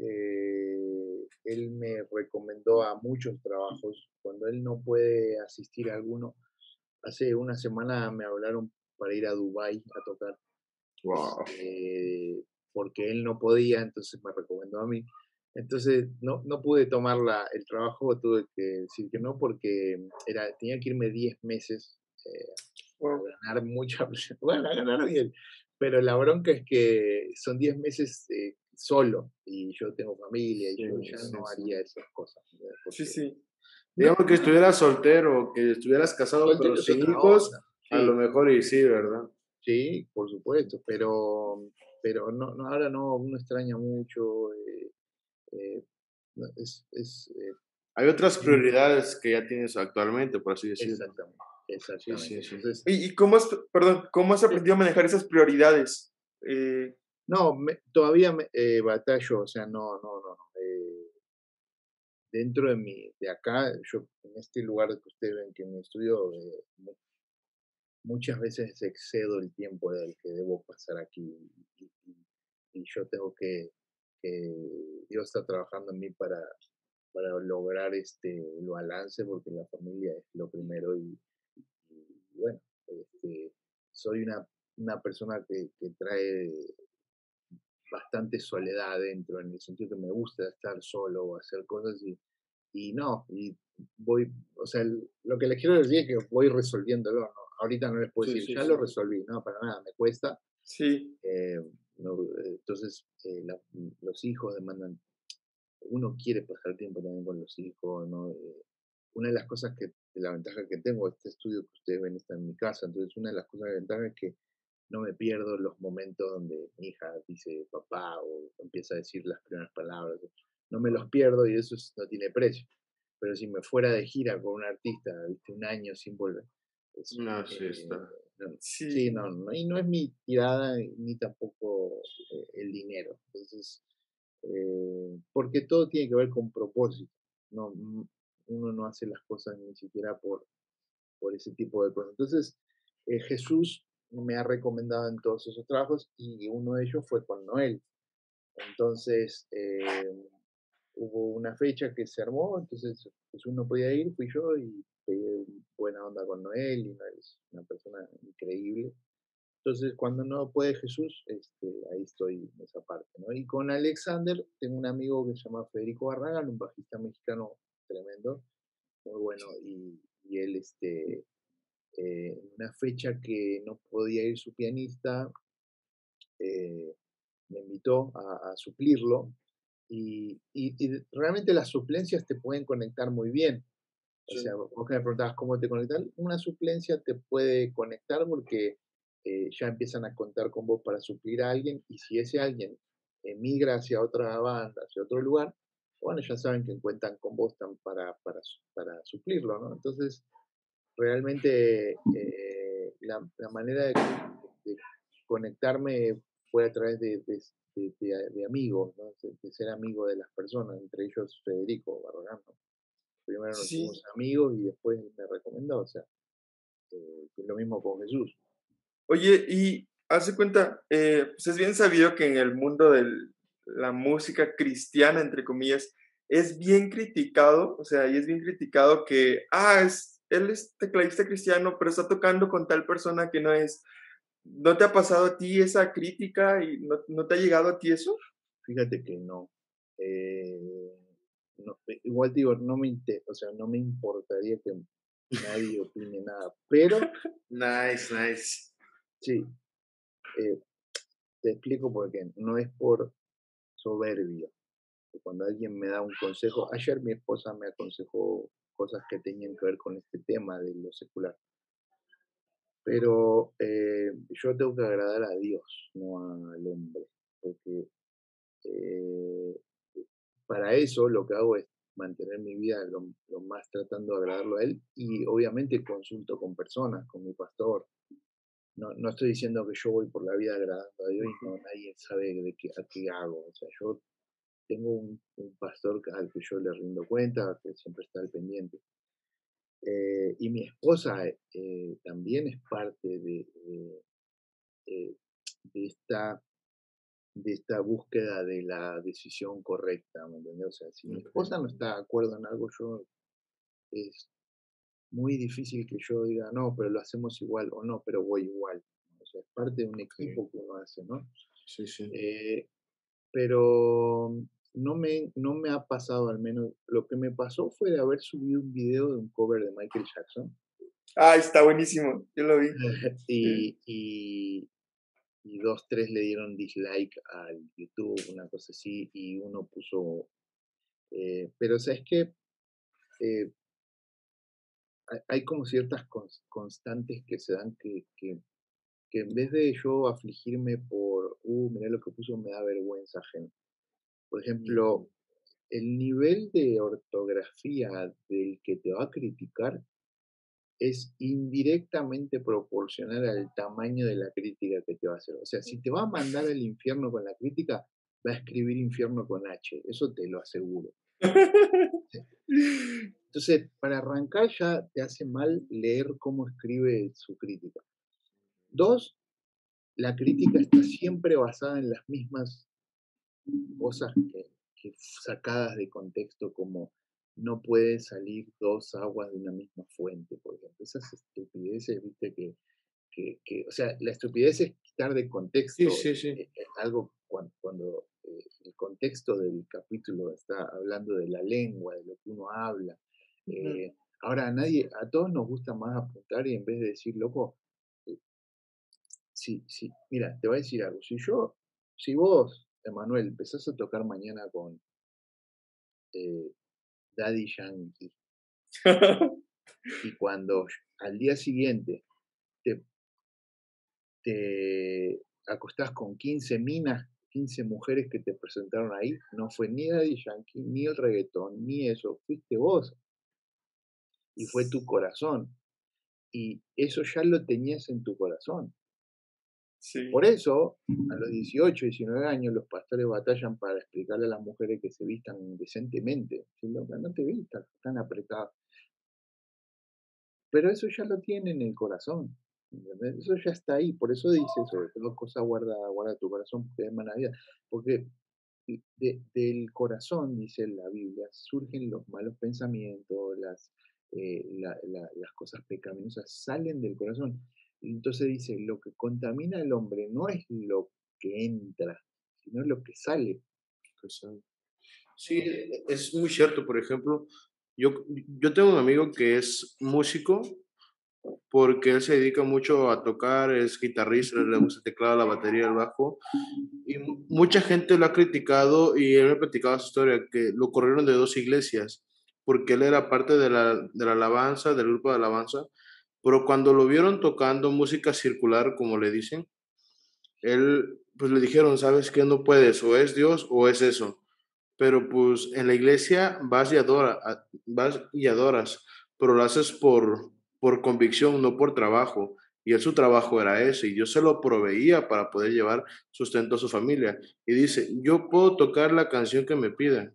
eh, él me recomendó a muchos trabajos. Cuando él no puede asistir a alguno, hace una semana me hablaron para ir a Dubai a tocar. Este, porque él no podía, entonces me recomendó a mí. Entonces no, no pude tomar la, el trabajo, tuve que decir que no porque era, tenía que irme 10 meses eh, ganar mucha (laughs) Bueno, a ganar bien, pero la bronca es que son 10 meses eh, solo y yo tengo familia y yo ya no haría esas cosas. Sí, sí. Digamos que estuvieras soltero, que estuvieras casado pero sin hijos, a lo mejor y sí, ¿verdad? Sí, por supuesto, pero, pero no, no ahora no, uno extraña mucho. Eh, eh, es, es Hay otras prioridades que ya tienes actualmente, por así decirlo. Exactamente. Exactamente. ¿Y, cómo, has, perdón, cómo has aprendido a manejar esas prioridades? Eh, no, todavía me, eh, batallo, o sea, no, no, no. Eh, dentro de mi, de acá, yo en este lugar que ustedes ven que en mi estudio, muchas veces excedo el tiempo del que debo pasar aquí y, yo tengo que, que, Dios está trabajando en mí para, para lograr este el balance porque la familia es lo primero y, bueno, este, soy una, una persona que, trae bastante soledad dentro, en el sentido que me gusta estar solo o hacer cosas y, y no, y voy, o sea, lo que les quiero decir es que voy resolviéndolo, ¿no? Ahorita no les puedo decir, ya lo resolví, no, para nada, me cuesta. Sí. Eh, entonces, eh, los hijos demandan, uno quiere pasar tiempo también con los hijos, ¿no? Eh, una de las cosas que, la ventaja que tengo, este estudio que ustedes ven está en mi casa, entonces una de las cosas de ventaja es que no me pierdo los momentos donde mi hija dice papá o empieza a decir las primeras palabras, no me los pierdo y eso no tiene precio. Pero si me fuera de gira con un artista, viste, un año sin volver. Sí, eh, está. sí, no, no, y no es mi tirada ni tampoco eh, el dinero. Entonces, eh, porque todo tiene que ver con propósito. No, uno no hace las cosas ni siquiera por, por ese tipo de cosas. Entonces, eh, Jesús me ha recomendado en todos esos trabajos y uno de ellos fue con Noel. Entonces, hubo una fecha que se armó, entonces Jesús no podía ir, fui yo y pegué buena onda con Noel y Noel es una persona increíble. Entonces, cuando no puede Jesús, este, ahí estoy en esa parte. Y con Alexander, tengo un amigo que se llama Federico Barragán, un bajista mexicano tremendo, muy bueno, y, él, este, eh, una fecha que no podía ir su pianista, eh, me invitó a, suplirlo, y, realmente las suplencias te pueden conectar muy bien. O sea, vos que me preguntabas cómo te conectas, una suplencia te puede conectar porque eh, ya empiezan a contar con vos para suplir a alguien y si ese alguien emigra hacia otra banda, hacia otro lugar, bueno, ya saben que cuentan con vos para, para, para suplirlo, ¿no? Entonces, realmente eh, la, manera de, conectarme fue a través de, de, amigos, ¿no? de, ser amigo de las personas, entre ellos Federico Barragán. Primero nos hicimos amigos y después me recomendó, o sea, eh, lo mismo con Jesús. Oye, y hace cuenta, eh, pues es bien sabido que en el mundo del, la música cristiana, entre comillas, es bien criticado, o sea, y es bien criticado que, ah, es, él es tecladista cristiano, pero está tocando con tal persona que no es. ¿No te ha pasado a ti esa crítica y no, te ha llegado a ti eso? Fíjate que no. Eh, igual digo, no me, o sea, no me importaría que nadie opine nada. Pero. (laughs) Nice, nice. Sí. Eh, te explico por qué. No es por soberbia. Cuando alguien me da un consejo, ayer mi esposa me aconsejó cosas que tenían que ver con este tema de lo secular. Pero eh, yo tengo que agradar a Dios, no al hombre, porque eh, para eso lo que hago es mantener mi vida lo, más tratando de agradarlo a Él y obviamente consulto con personas, con mi pastor. No, no estoy diciendo que yo voy por la vida agradando a Dios y no, nadie sabe de qué, a qué hago. O sea, yo tengo un, pastor al que yo le rindo cuenta, que siempre está al pendiente. Eh, y mi esposa eh, también es parte de, de, esta, de esta búsqueda de la decisión correcta, ¿me entiendes? O sea, si mi esposa no está de acuerdo en algo, yo es muy difícil que yo diga, no, pero lo hacemos igual, o no, pero voy igual. O sea, es parte de un equipo que uno hace, ¿no? Sí, sí. Eh, pero no me, no me ha pasado al menos. Lo que me pasó fue de haber subido un video de un cover de Michael Jackson. Ah, está buenísimo, yo lo vi. (laughs) y, y, y, dos, tres le dieron dislike al YouTube, una cosa así, y uno puso... Eh, pero sabes que eh, hay como ciertas constantes que se dan que, que, que, en vez de yo afligirme por, uh, mira lo que puso, me da vergüenza gente por ejemplo, el nivel de ortografía del que te va a criticar es indirectamente proporcional al tamaño de la crítica que te va a hacer. O sea, si te va a mandar al infierno con la crítica, va a escribir infierno con H, eso te lo aseguro. Entonces, para arrancar ya te hace mal leer cómo escribe su crítica. Dos, la crítica está siempre basada en las mismas cosas que, sacadas de contexto como no pueden salir dos aguas de una misma fuente, por ejemplo. Esas estupideces, viste, que, que, o sea, la estupidez es quitar de contexto sí, sí, eh, eh, algo cuando, eh, el contexto del capítulo está hablando de la lengua, de lo que uno habla. ahora, a nadie, a todos nos gusta más apuntar y en vez de decir, loco, sí, sí, mira, te voy a decir algo. Si yo, si vos Emanuel, empezás a tocar mañana con Daddy Yankee. (laughs) y cuando al día siguiente te, te acostás con 15 minas, 15 mujeres que te presentaron ahí, no fue ni Daddy Yankee, ni el reggaetón, ni eso, fuiste vos. Y fue tu corazón. Y eso ya lo tenías en tu corazón. Por eso, a los 18, 19 años, los pastores batallan para explicarle a las mujeres que se vistan decentemente. no te vistas tan apretadas. Pero eso ya lo tiene en el corazón. Eso ya está ahí. Por eso dice, sobre todo cosas guarda, guarda tu corazón porque es vida. Porque del corazón, dice la Biblia, surgen los malos pensamientos, las, eh, las cosas pecaminosas, salen del corazón. Entonces dice, lo que contamina al hombre no es lo que entra, sino lo que sale. Sí, e, es muy cierto. Por ejemplo, yo, yo tengo un amigo que es músico porque él se dedica mucho a tocar, es guitarrista, le gusta el teclado, la batería, el bajo. Y mucha gente lo ha criticado y él me ha platicado su historia, que lo corrieron de dos iglesias, porque él era parte de la, de la alabanza, del grupo de alabanza, pero cuando lo vieron tocando música circular, como le dicen, él, pues le dijeron, ¿sabes qué? No puedes, o es Dios o es eso. Pero pues en la iglesia vas y, adora, vas y adoras, pero lo haces por, por convicción, no por trabajo. Y él su trabajo era ese, y yo se lo proveía para poder llevar sustento a su familia. Y dice, yo puedo tocar la canción que me piden,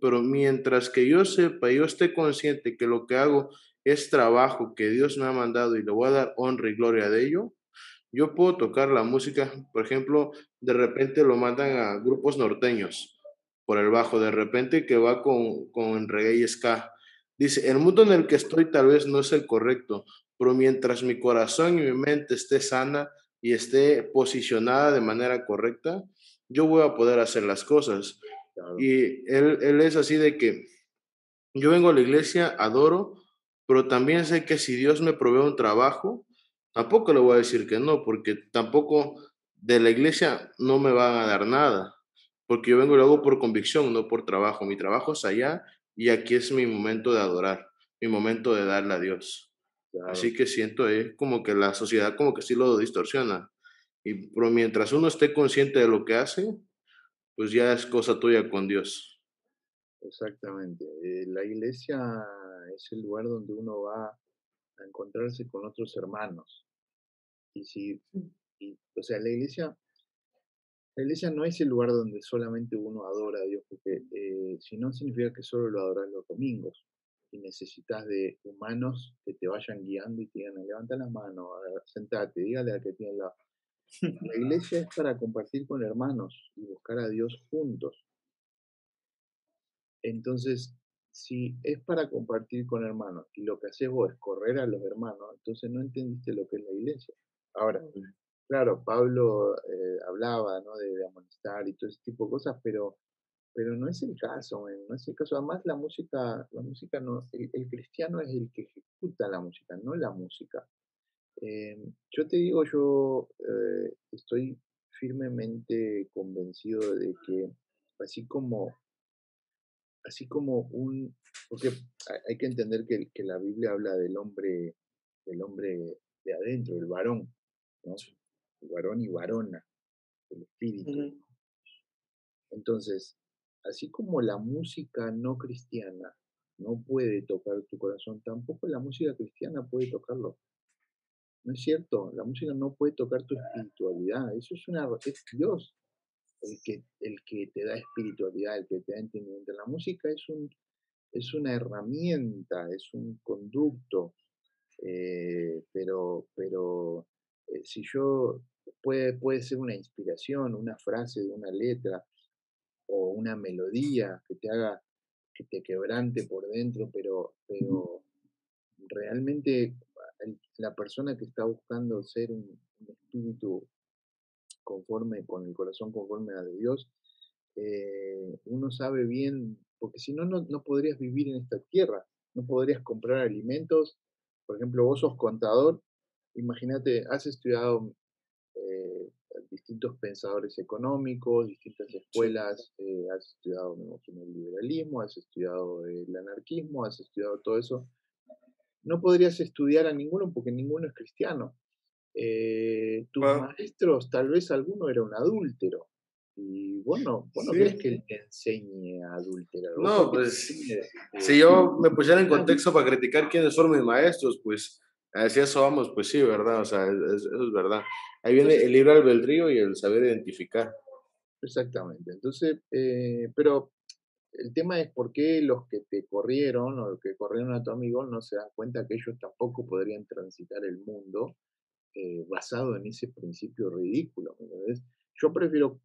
pero mientras que yo sepa, yo esté consciente que lo que hago es trabajo que Dios me ha mandado y le voy a dar honra y gloria de ello, yo puedo tocar la música, por ejemplo, de repente lo mandan a grupos norteños por el bajo, de repente que va con, con reggae y ska. Dice, el mundo en el que estoy tal vez no es el correcto, pero mientras mi corazón y mi mente esté sana y esté posicionada de manera correcta, yo voy a poder hacer las cosas. Y él, él es así de que yo vengo a la iglesia, adoro, pero también sé que si Dios me provee un trabajo, tampoco le voy a decir que no, porque tampoco de la iglesia no me van a dar nada, porque yo vengo luego por convicción, no por trabajo. Mi trabajo es allá y aquí es mi momento de adorar, mi momento de darle a Dios. Así que siento es como que la sociedad como que sí lo distorsiona. Y pero mientras uno esté consciente de lo que hace, pues ya es cosa tuya con Dios. Exactamente. Eh, la iglesia es el lugar donde uno va a encontrarse con otros hermanos. Y si, o sea, la iglesia, la iglesia no es el lugar donde solamente uno adora a Dios, porque eh, si no significa que solo lo adoras los domingos y necesitas de humanos que te vayan guiando y te digan, levanta las manos, sentate, dígale a que tiene la... La (laughs) iglesia es para compartir con hermanos y buscar a Dios juntos. Entonces, si es para compartir con hermanos y lo que haces vos es correr a los hermanos, entonces no entendiste lo que es la iglesia. Ahora, claro, Pablo eh, hablaba ¿no? de, amonestar y todo ese tipo de cosas, pero, pero no es el caso, no es el caso. Además, la música, la música no, el, cristiano es el que ejecuta la música, no la música. Eh, yo te digo, yo eh, estoy firmemente convencido de que así como así como un, porque hay que entender que, que la Biblia habla del hombre, del hombre de adentro, el varón, ¿no? El varón y varona, el espíritu. Entonces, así como la música no cristiana no puede tocar tu corazón, tampoco la música cristiana puede tocarlo. ¿No es cierto? La música no puede tocar tu espiritualidad. Eso es una es Dios el que, el que te da espiritualidad, el que te da entendimiento. La música es, un, es una herramienta, es un conducto, eh, pero, pero eh, si yo, puede, puede ser una inspiración, una frase de una letra o una melodía que te haga, que te quebrante por dentro, pero, pero realmente la persona que está buscando ser un espíritu conforme, con el corazón conforme a de Dios, eh, uno sabe bien, porque si no, no podrías vivir en esta tierra, no podrías comprar alimentos. Por ejemplo, vos sos contador, imagínate, has estudiado eh, distintos pensadores económicos, distintas escuelas, eh, has estudiado el liberalismo, has estudiado el anarquismo, has estudiado todo eso. No podrías estudiar a ninguno porque ninguno es cristiano. Eh, tus maestros, tal vez alguno era un adúltero. Y bueno, vos no crees que él te enseñe a adulterar. No, pues si yo me pusiera en contexto para criticar quiénes son mis maestros, pues así eso vamos, pues sí, ¿verdad? O sea, eso es verdad. Ahí viene el libro albedrío y el saber identificar. Exactamente. Entonces, eh, pero el tema es por qué los que te corrieron o los que corrieron a tu amigo no se dan cuenta que ellos tampoco podrían transitar el mundo eh, basado en ese principio ridículo. Yo prefiero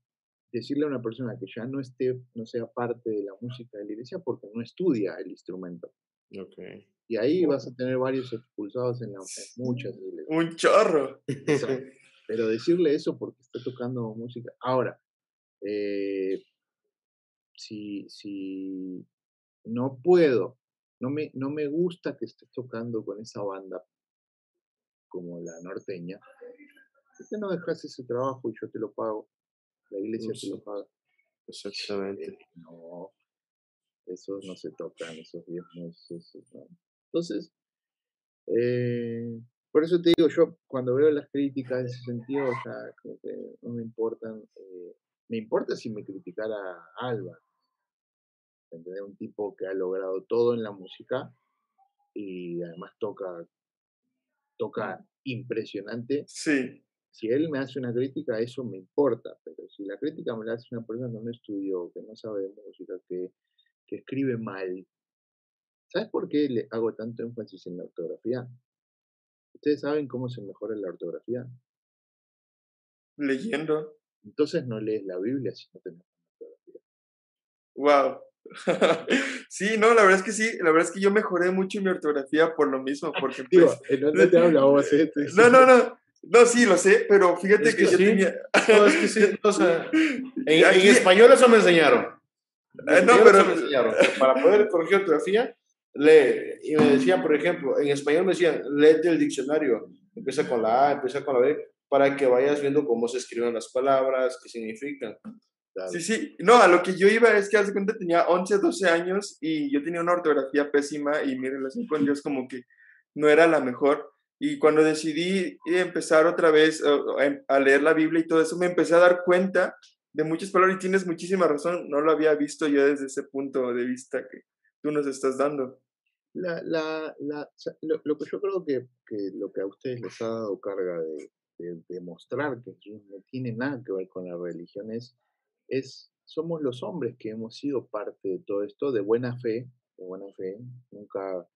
decirle a una persona que ya no esté, no sea parte de la música de la iglesia porque no estudia el instrumento. Okay. Y ahí vas a tener varios expulsados en, muchas iglesias. Un chorro. (laughs) Pero decirle eso porque está tocando música. Ahora, eh, si, si no puedo, no me, no me gusta que estés tocando con esa banda como la norteña, ¿por qué no dejas ese trabajo y yo te lo pago? La iglesia te lo paga. Exactamente. no, esos no se tocan, esos diezmos, esos no. Entonces, eh, por eso te digo, yo cuando veo las críticas en ese sentido, o sea, no me importan. Eh, me importa si me criticara Alba, ¿entendés? Un tipo que ha logrado todo en la música y además toca toca impresionante. Sí. Si él me hace una crítica, eso me importa, pero si la crítica me la hace una persona que no estudió, que no sabe de música, que, que escribe mal, ¿sabes por qué le hago tanto énfasis en la ortografía? ¿Ustedes saben cómo se mejora la ortografía? Leyendo. Entonces no lees la Biblia si no tenés ortografía. Wow. (laughs) sí, no, la verdad es que sí, la verdad es que yo mejoré mucho mi ortografía por lo mismo, porque Digo, pues, no te habla vos, ¿eh? (laughs) No, no, no, no, sí, lo sé, pero fíjate que, yo tenía... No, es que sí, (laughs) o sea, en, español eso me enseñaron. Eh, no, pero... Para poder corregir ortografía, lee. Y me decían, por ejemplo, en español me decían, léete el diccionario. Empieza con la A, empieza con la B, para que vayas viendo cómo se escriben las palabras, qué significan. Sí, sí. No, a lo que yo iba es que hace cuenta tenía 11, 12 años y yo tenía una ortografía pésima y mi relación con Dios como que no era la mejor. Y cuando decidí empezar otra vez em, a leer la Biblia y todo eso, me empecé a dar cuenta de muchas palabras y tienes muchísima razón. No lo había visto yo desde ese punto de vista que tú nos estás dando. La, la, la, lo, que yo creo que, que, lo que a ustedes les ha dado carga de, de demostrar que no tiene nada que ver con la religión es es, somos los hombres que hemos sido parte de todo esto de buena fe, de buena fe, nunca,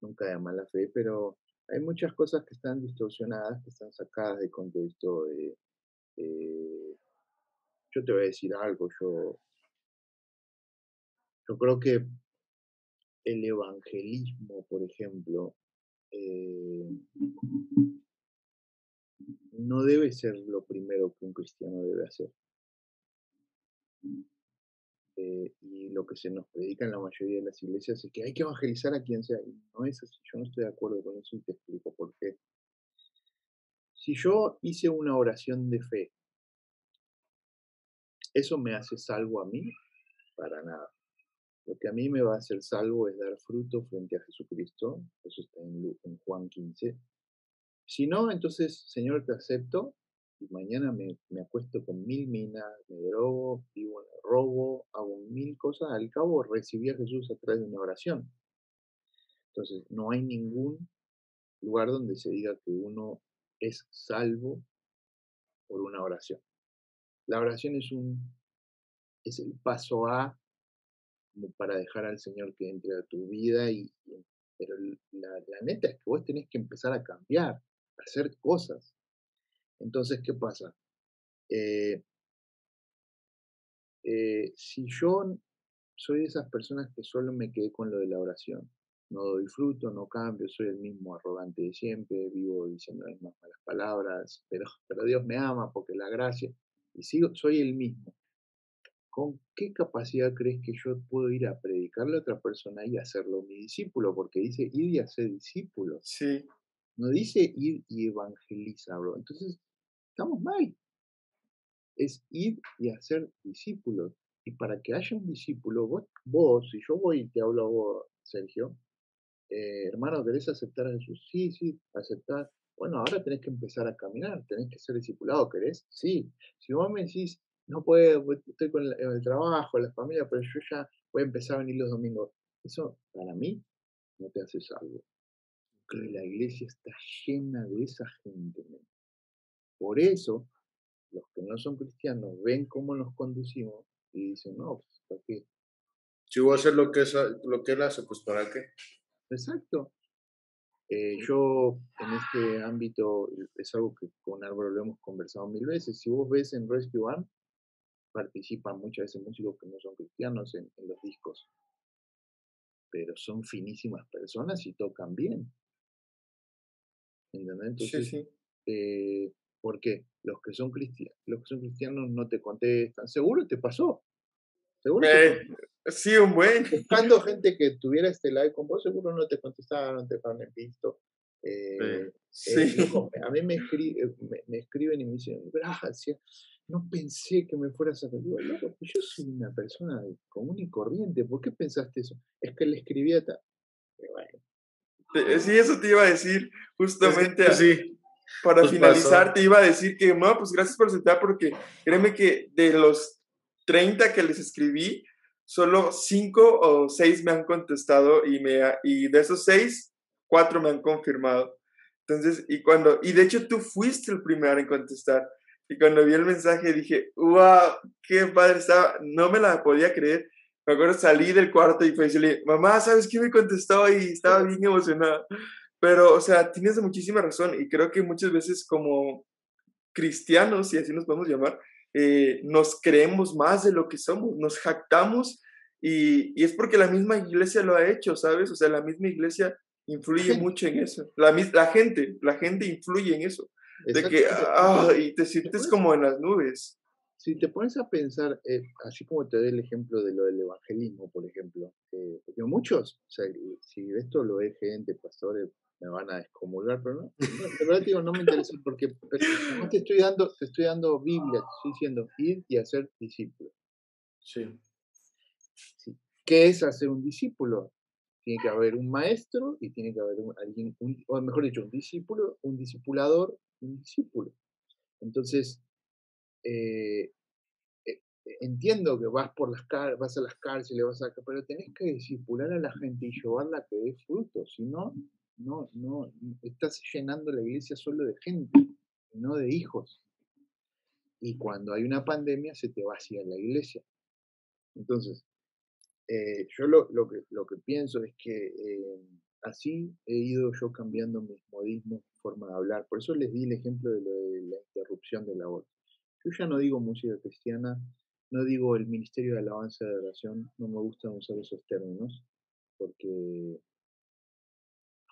nunca de mala fe, pero hay muchas cosas que están distorsionadas, que están sacadas de contexto. De, yo te voy a decir algo, yo, yo creo que el evangelismo, por ejemplo, eh, no debe ser lo primero que un cristiano debe hacer. Eh, y lo que se nos predica en la mayoría de las iglesias es que hay que evangelizar a quien sea. Y no es así, yo no estoy de acuerdo con eso y te explico por qué. Si yo hice una oración de fe, ¿eso me hace salvo a mí? Para nada. Lo que a mí me va a hacer salvo es dar fruto frente a Jesucristo. Eso está en, Juan 15. Si no, entonces, Señor, te acepto, y mañana me, me, acuesto con mil minas, me drogo, vivo robo, hago mil cosas, al cabo recibí a Jesús a través de una oración. Entonces, no hay ningún lugar donde se diga que uno es salvo por una oración. La oración es un es el paso A para dejar al Señor que entre a tu vida y, pero la, la neta es que vos tenés que empezar a cambiar, a hacer cosas. Entonces, ¿qué pasa? Eh, eh, si yo soy de esas personas que solo me quedé con lo de la oración, no doy fruto, no cambio, soy el mismo arrogante de siempre, vivo diciendo las mismas malas palabras, pero, (laughs) pero Dios me ama porque la gracia, y sigo, soy el mismo. ¿Con qué capacidad crees que yo puedo ir a predicarle a otra persona y hacerlo mi discípulo? Porque dice ir y hacer discípulos. Sí. No dice ir y evangelizar, Entonces, Estamos mal. Es ir y hacer discípulos. Y para que haya un discípulo, vos, si yo voy y te hablo a vos, Sergio, eh, hermano, ¿querés aceptar a Jesús? Sí, sí, aceptar. Bueno, ahora tenés que empezar a caminar, tenés que ser discipulado, ¿querés? Sí. Si vos me decís, no puedo, estoy con el, trabajo, la familia, pero yo ya voy a empezar a venir los domingos. Eso, para mí, no te hace salvo. Porque la iglesia está llena de esa gente. Por eso, los que no son cristianos ven cómo nos conducimos y dicen, no, pues, ¿para qué? Si voy a hacer lo que, es, lo que él hace, pues ¿para qué? Exacto. Eh, yo en este ámbito es algo que con Álvaro lo hemos conversado mil veces. Si vos ves en Rescue Band, participan muchas veces músicos que no son cristianos en, los discos, pero son finísimas personas y tocan bien. ¿Entendés? Entonces, sí, sí. Eh, porque los que son cristianos, los que son cristianos no te contestan. Seguro te pasó. Seguro eh, Sí, un buen. Buscando (laughs) gente que tuviera este like con vos, seguro no te contestaban, no te habían visto. Eh, sí. Eh, (laughs) a mí me, me, escriben y me dicen, gracias, no pensé que me fueras a Digo, pues yo soy una persona común y corriente, ¿por qué pensaste eso? Es que le escribía tal. Bueno. Sí, eso te iba a decir justamente así para pues finalizar, te iba a decir que, no, pues gracias por aceptar, porque créeme que de los 30 que les escribí, solo 5 o 6 me han contestado y, me, y de esos 6, 4 me han confirmado. Entonces, y cuando, y de hecho tú fuiste el primero en contestar. Y cuando vi el mensaje dije, wow, qué padre estaba, no me la podía creer. Me acuerdo, salí del cuarto y fue decirle, mamá, ¿sabes qué me contestó? Y estaba bien emocionada. Pero, o sea, tienes muchísima razón y creo que muchas veces como cristianos, si así nos podemos llamar, eh, nos creemos más de lo que somos, nos jactamos y, y, es porque la misma iglesia lo ha hecho, ¿sabes? O sea, la misma iglesia influye (laughs) mucho en eso. La, la gente, la gente influye en eso. De que, ah, y te sientes como en las nubes. Si te pones a pensar, eh, así como te doy el ejemplo de lo del evangelismo, por ejemplo, eh, porque muchos, o sea, si esto lo ve gente, pastores, me van a excomulgar, pero no, de verdad digo, no me interesa porque te estoy dando, te estoy dando Biblia, te estoy diciendo ir y hacer discípulos. Sí. sí. ¿Qué es hacer un discípulo? Tiene que haber un maestro y tiene que haber un, alguien, o mejor dicho, un discípulo, un discipulador, un discípulo. Entonces, eh, eh, entiendo que vas por las vas a las cárceles, vas a, pero tenés que discipular a la gente y llevarla a que dé frutos, si no, no, no, estás llenando la iglesia solo de gente, no de hijos. Y cuando hay una pandemia se te vacía la iglesia. Entonces, eh, yo lo, lo, que, lo que pienso es que así he ido yo cambiando mis modismos, forma de hablar. Por eso les di el ejemplo de, lo de la interrupción de la voz. Yo ya no digo música cristiana, no digo el ministerio de alabanza de oración, no me gustan usar esos términos, porque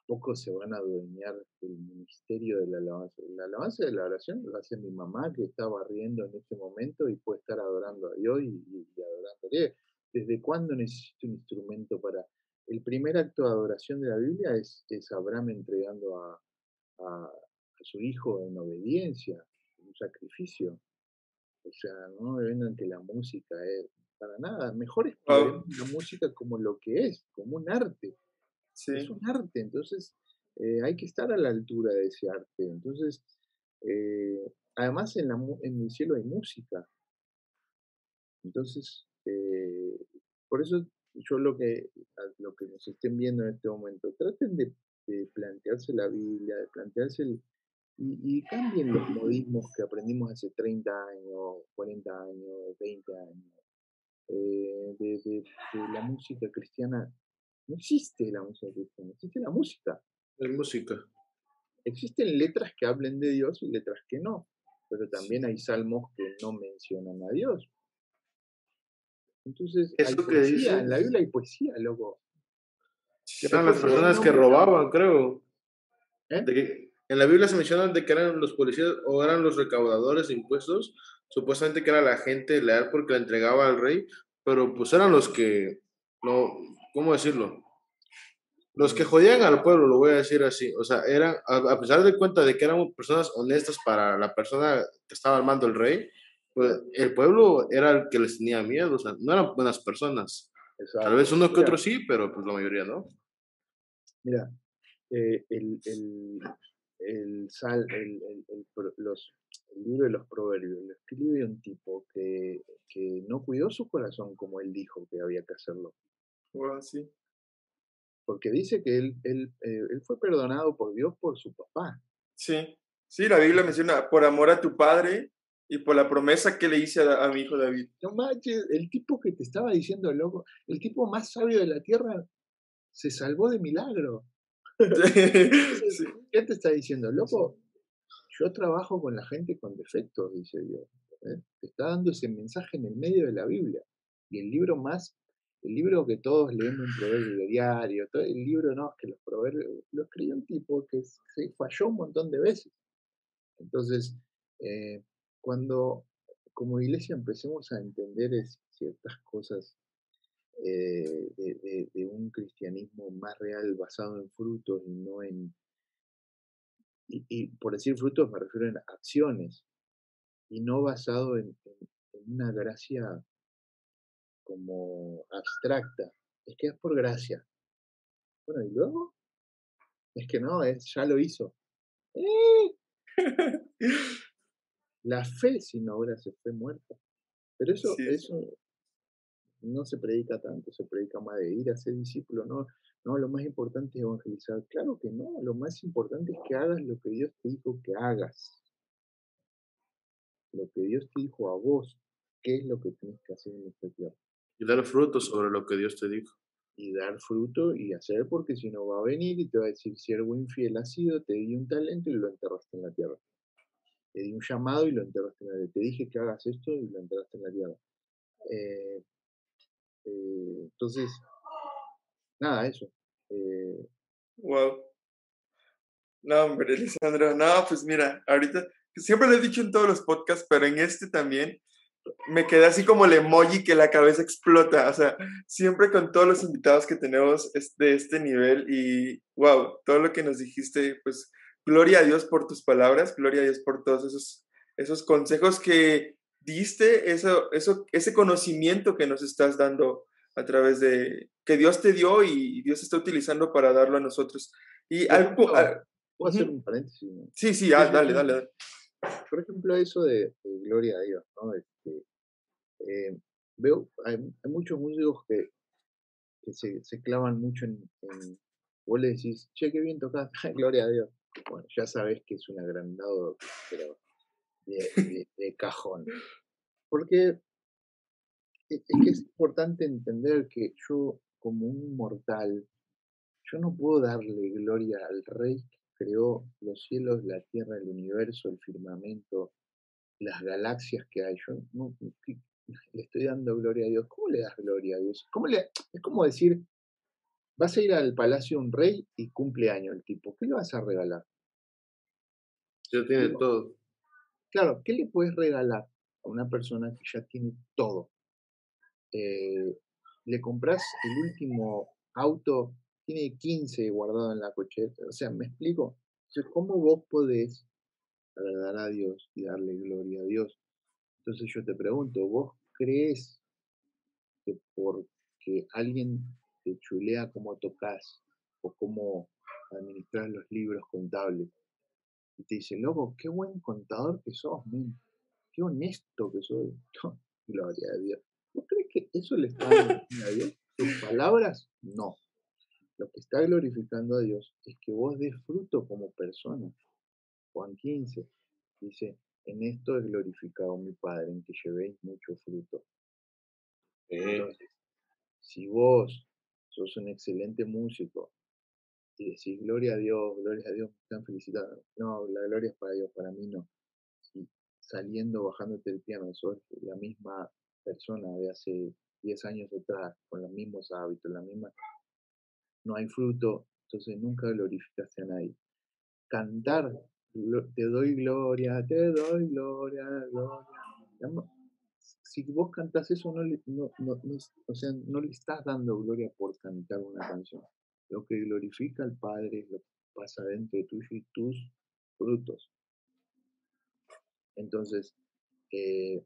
poco se van a adueñar del ministerio de la alabanza. La alabanza de la oración lo hace mi mamá que está barriendo en este momento y puede estar adorando a Dios y, y, adorándole. ¿Desde cuándo necesito un instrumento para...? El primer acto de adoración de la Biblia es, Abraham entregando a, a, su hijo en obediencia, un sacrificio. O sea, no me vengan que la música es para nada. Mejor es la música como lo que es, como un arte. Es un arte, entonces eh, hay que estar a la altura de ese arte. Entonces, eh, además en, la, en el cielo hay música. Entonces, eh, por eso yo lo que, lo que nos estén viendo en este momento, traten de, plantearse la Biblia, de plantearse el, y, cambien los (laughs) modismos que aprendimos hace 30 años, 40 años, 20 años. Eh, de, la música cristiana. No existe la música cristiana, existe la música. La música. Existen letras que hablen de Dios y letras que no, pero también hay salmos que no mencionan a Dios. Entonces, Eso que dice... en la Biblia hay poesía, loco. Eran las personas que robaban, creo. ¿Eh? En la Biblia se mencionan de que eran los policías o eran los recaudadores de impuestos, supuestamente que era la gente leal porque la entregaba al rey, pero pues eran los que, no, ¿cómo decirlo? Los que jodían al pueblo, lo voy a decir así, o sea, eran, a, pesar de cuenta de que eran personas honestas para la persona que estaba armando el rey, pues el pueblo era el que les tenía miedo, o sea, no eran buenas personas. Tal vez uno que otro sí, pero pues la mayoría no. Mira, eh, el, el, sal, el, los, el libro de los proverbios lo escribe un tipo que, que, no cuidó su corazón como él dijo que había que hacerlo. Bueno, sí. Porque dice que él, él, eh, él fue perdonado por Dios por su papá. Sí, sí, la Biblia menciona por amor a tu padre y por la promesa que le hice a, mi hijo David. No manches, el tipo que te estaba diciendo, loco, el tipo más sabio de la tierra se salvó de milagro. (laughs) ¿Qué te está diciendo, loco? Yo trabajo con la gente con defectos, dice Dios. ¿eh? Te está dando ese mensaje en el medio de la Biblia. Y el libro más, el libro que todos leemos en proverbio diario, todo el libro no, es que los proverbios, lo escribió un tipo que se falló un montón de veces. Entonces, eh, cuando como iglesia empecemos a entender ciertas cosas eh, de, un cristianismo más real basado en frutos y no en... Y, por decir frutos me refiero a acciones y no basado en, una gracia como abstracta. Es que es por gracia. Bueno, y luego es que no, es, ya lo hizo. ¡Eh! (laughs) La fe sin obras es fe muerta. Pero eso, eso no se predica tanto, se predica más de ir a ser discípulo, no, no, lo más importante es evangelizar. Claro que no, lo más importante es que hagas lo que Dios te dijo que hagas. Lo que Dios te dijo a vos, qué es lo que tienes que hacer en esta tierra. Y dar fruto sobre lo que Dios te dijo. Y dar fruto y hacer, porque si no va a venir y te va a decir, siervo infiel has sido, te di un talento y lo enterraste en la tierra te di un llamado y lo enterraste en la tierra. Te dije que hagas esto y lo enterraste en la tierra. Eh, eh, entonces, nada, eso. Eh, wow. No, hombre, (laughs) Lisandro, no, pues mira, ahorita, siempre lo he dicho en todos los podcasts, pero en este también, me quedé así como el emoji que la cabeza explota, o sea, siempre con todos los invitados que tenemos de este nivel y wow, todo lo que nos dijiste, pues gloria a Dios por tus palabras, gloria a Dios por todos esos, esos consejos que diste, eso, eso, ese conocimiento que nos estás dando a través de, que Dios te dio y Dios está utilizando para darlo a nosotros. Y algo... ¿Puedo hacer un paréntesis? Sí, sí, ah, dale, dale, dale. Por ejemplo, eso de, gloria a Dios, ¿no? Este, eh, veo, hay, muchos músicos que, que se, se, clavan mucho en, en, vos le decís, che, qué bien tocas, (laughs) gloria a Dios. Bueno, ya sabes que es un agrandado, pero de, de, cajón. Porque e, es que es (clears throat) importante entender que yo, como un mortal, yo no puedo darle gloria al rey creó los cielos, la tierra, el universo, el firmamento, las galaxias que hay. Yo no, le estoy dando gloria a Dios. ¿Cómo le das gloria a Dios? ¿Cómo le, es como decir, vas a ir al palacio de un rey y cumple año el tipo. ¿Qué le vas a regalar? Ya tiene todo. Claro, ¿qué le puedes regalar a una persona que ya tiene todo? Eh, le compras el último auto tiene 15 guardado en la cocheta. O sea, ¿me explico? Entonces, ¿cómo vos podés agradar a Dios y darle gloria a Dios? Entonces yo te pregunto, ¿vos crees que porque alguien te chulea cómo tocas o cómo administrar los libros contables y te dice, loco, qué buen contador que sos, qué honesto que sos, (laughs) gloria a Dios. ¿Vos crees que eso le está dando (laughs) a Dios? ¿Tus palabras? No. Lo que está glorificando a Dios es que vos des fruto como persona. Juan 15 dice, en esto es glorificado mi Padre, en que llevéis mucho fruto. Entonces, si vos sos un excelente músico y decís gloria a Dios, gloria a Dios, me están felicitando. No, la gloria es para Dios, para mí no. Si saliendo, bajándote el piano, sos la misma persona de hace 10 años atrás, con los mismos hábitos, la misma no hay fruto, entonces nunca glorificaste a nadie. Cantar, te doy gloria, te doy gloria, gloria. Si vos cantás eso, no le, no, o sea, no le estás dando gloria por cantar una canción. Lo que glorifica al Padre es lo que pasa dentro de tuyo y tus frutos. Entonces, eh,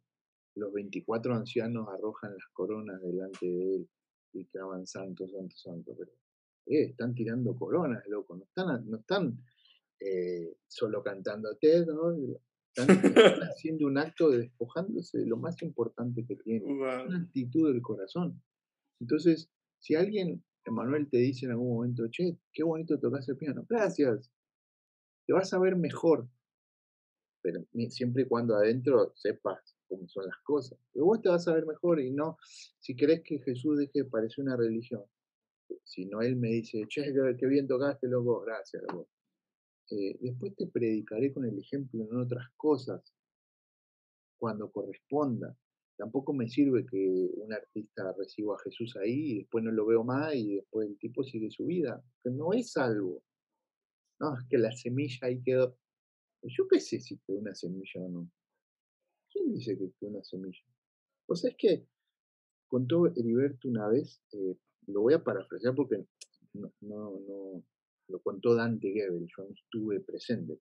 los 24 ancianos arrojan las coronas delante de él y claman santo, santo, santo. Pero eh, están tirando coronas, loco, no están, no están eh, solo cantando ¿no? Están, (laughs) haciendo un acto de despojándose de lo más importante que tienen, una actitud del corazón. Entonces, si alguien, Emanuel, te dice en algún momento, che, qué bonito tocas el piano, gracias, te vas a ver mejor, pero siempre y cuando adentro sepas cómo son las cosas. Pero vos te vas a ver mejor y no, si querés que Jesús deje de parecer una religión, si no él me dice, che, qué bien tocaste, loco, gracias. Eh, después te predicaré con el ejemplo en otras cosas, cuando corresponda. Tampoco me sirve que un artista reciba a Jesús ahí y después no lo veo más y después el tipo sigue su vida. Que no es algo. No, es que la semilla ahí quedó. Yo qué sé si quedó una semilla o no. ¿Quién dice que quedó una semilla? Pues es que contó Heriberto una vez, eh, lo voy a parafrasear porque no, no, lo contó Dante Gebel, yo no estuve presente.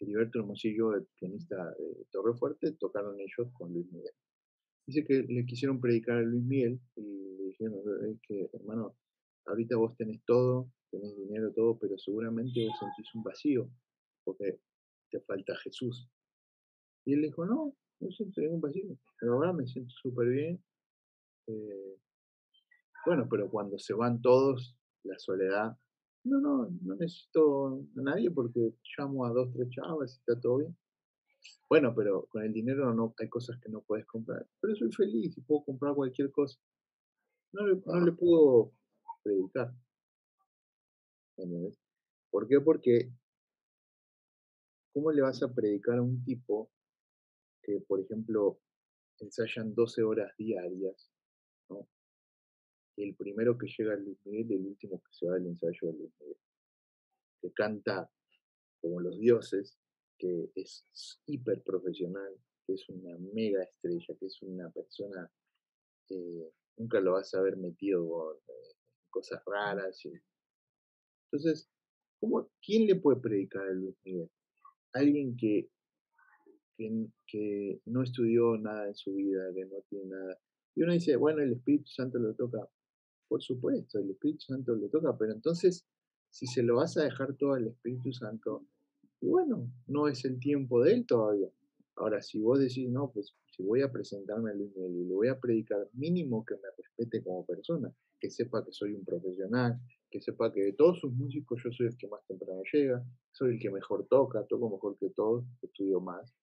Heriberto Hermosillo, el pianista de Torre Fuerte, tocaron ellos con Luis Miguel. Dice que le quisieron predicar a Luis Miguel y le dijeron, es que hermano, ahorita vos tenés todo, tenés dinero, todo, pero seguramente vos sentís un vacío porque te falta Jesús. Y él dijo, no, no siento ningún vacío, pero ahora me siento súper bien, eh, bueno, pero cuando se van todos, la soledad, no, no, no necesito a nadie porque llamo a dos, tres chavas y está todo bien. Bueno, pero con el dinero no hay cosas que no puedes comprar. Pero soy feliz y puedo comprar cualquier cosa. No le, no le puedo predicar. ¿Por qué? Porque ¿cómo le vas a predicar a un tipo que, por ejemplo, ensayan 12 horas diarias, ¿no? El primero que llega a Luis Miguel y el último que se va del ensayo de Luis Miguel. Que canta como los dioses, que es hiper profesional, que es una mega estrella, que es una persona, eh, nunca lo vas a ver metido en eh, cosas raras. Entonces, ¿cómo, ¿quién le puede predicar a Luis Miguel? Alguien que, que, que no estudió nada en su vida, que no tiene nada. Y uno dice, bueno, el Espíritu Santo lo toca. Por supuesto, el Espíritu Santo lo toca, pero entonces, si se lo vas a dejar todo al Espíritu Santo, y bueno, no es el tiempo de él todavía. Ahora, si vos decís, no, pues si voy a presentarme a Luis Miguel y le voy a predicar, mínimo que me respete como persona, que sepa que soy un profesional, que sepa que de todos sus músicos yo soy el que más temprano llega, soy el que mejor toca, toco mejor que todos, estudio más.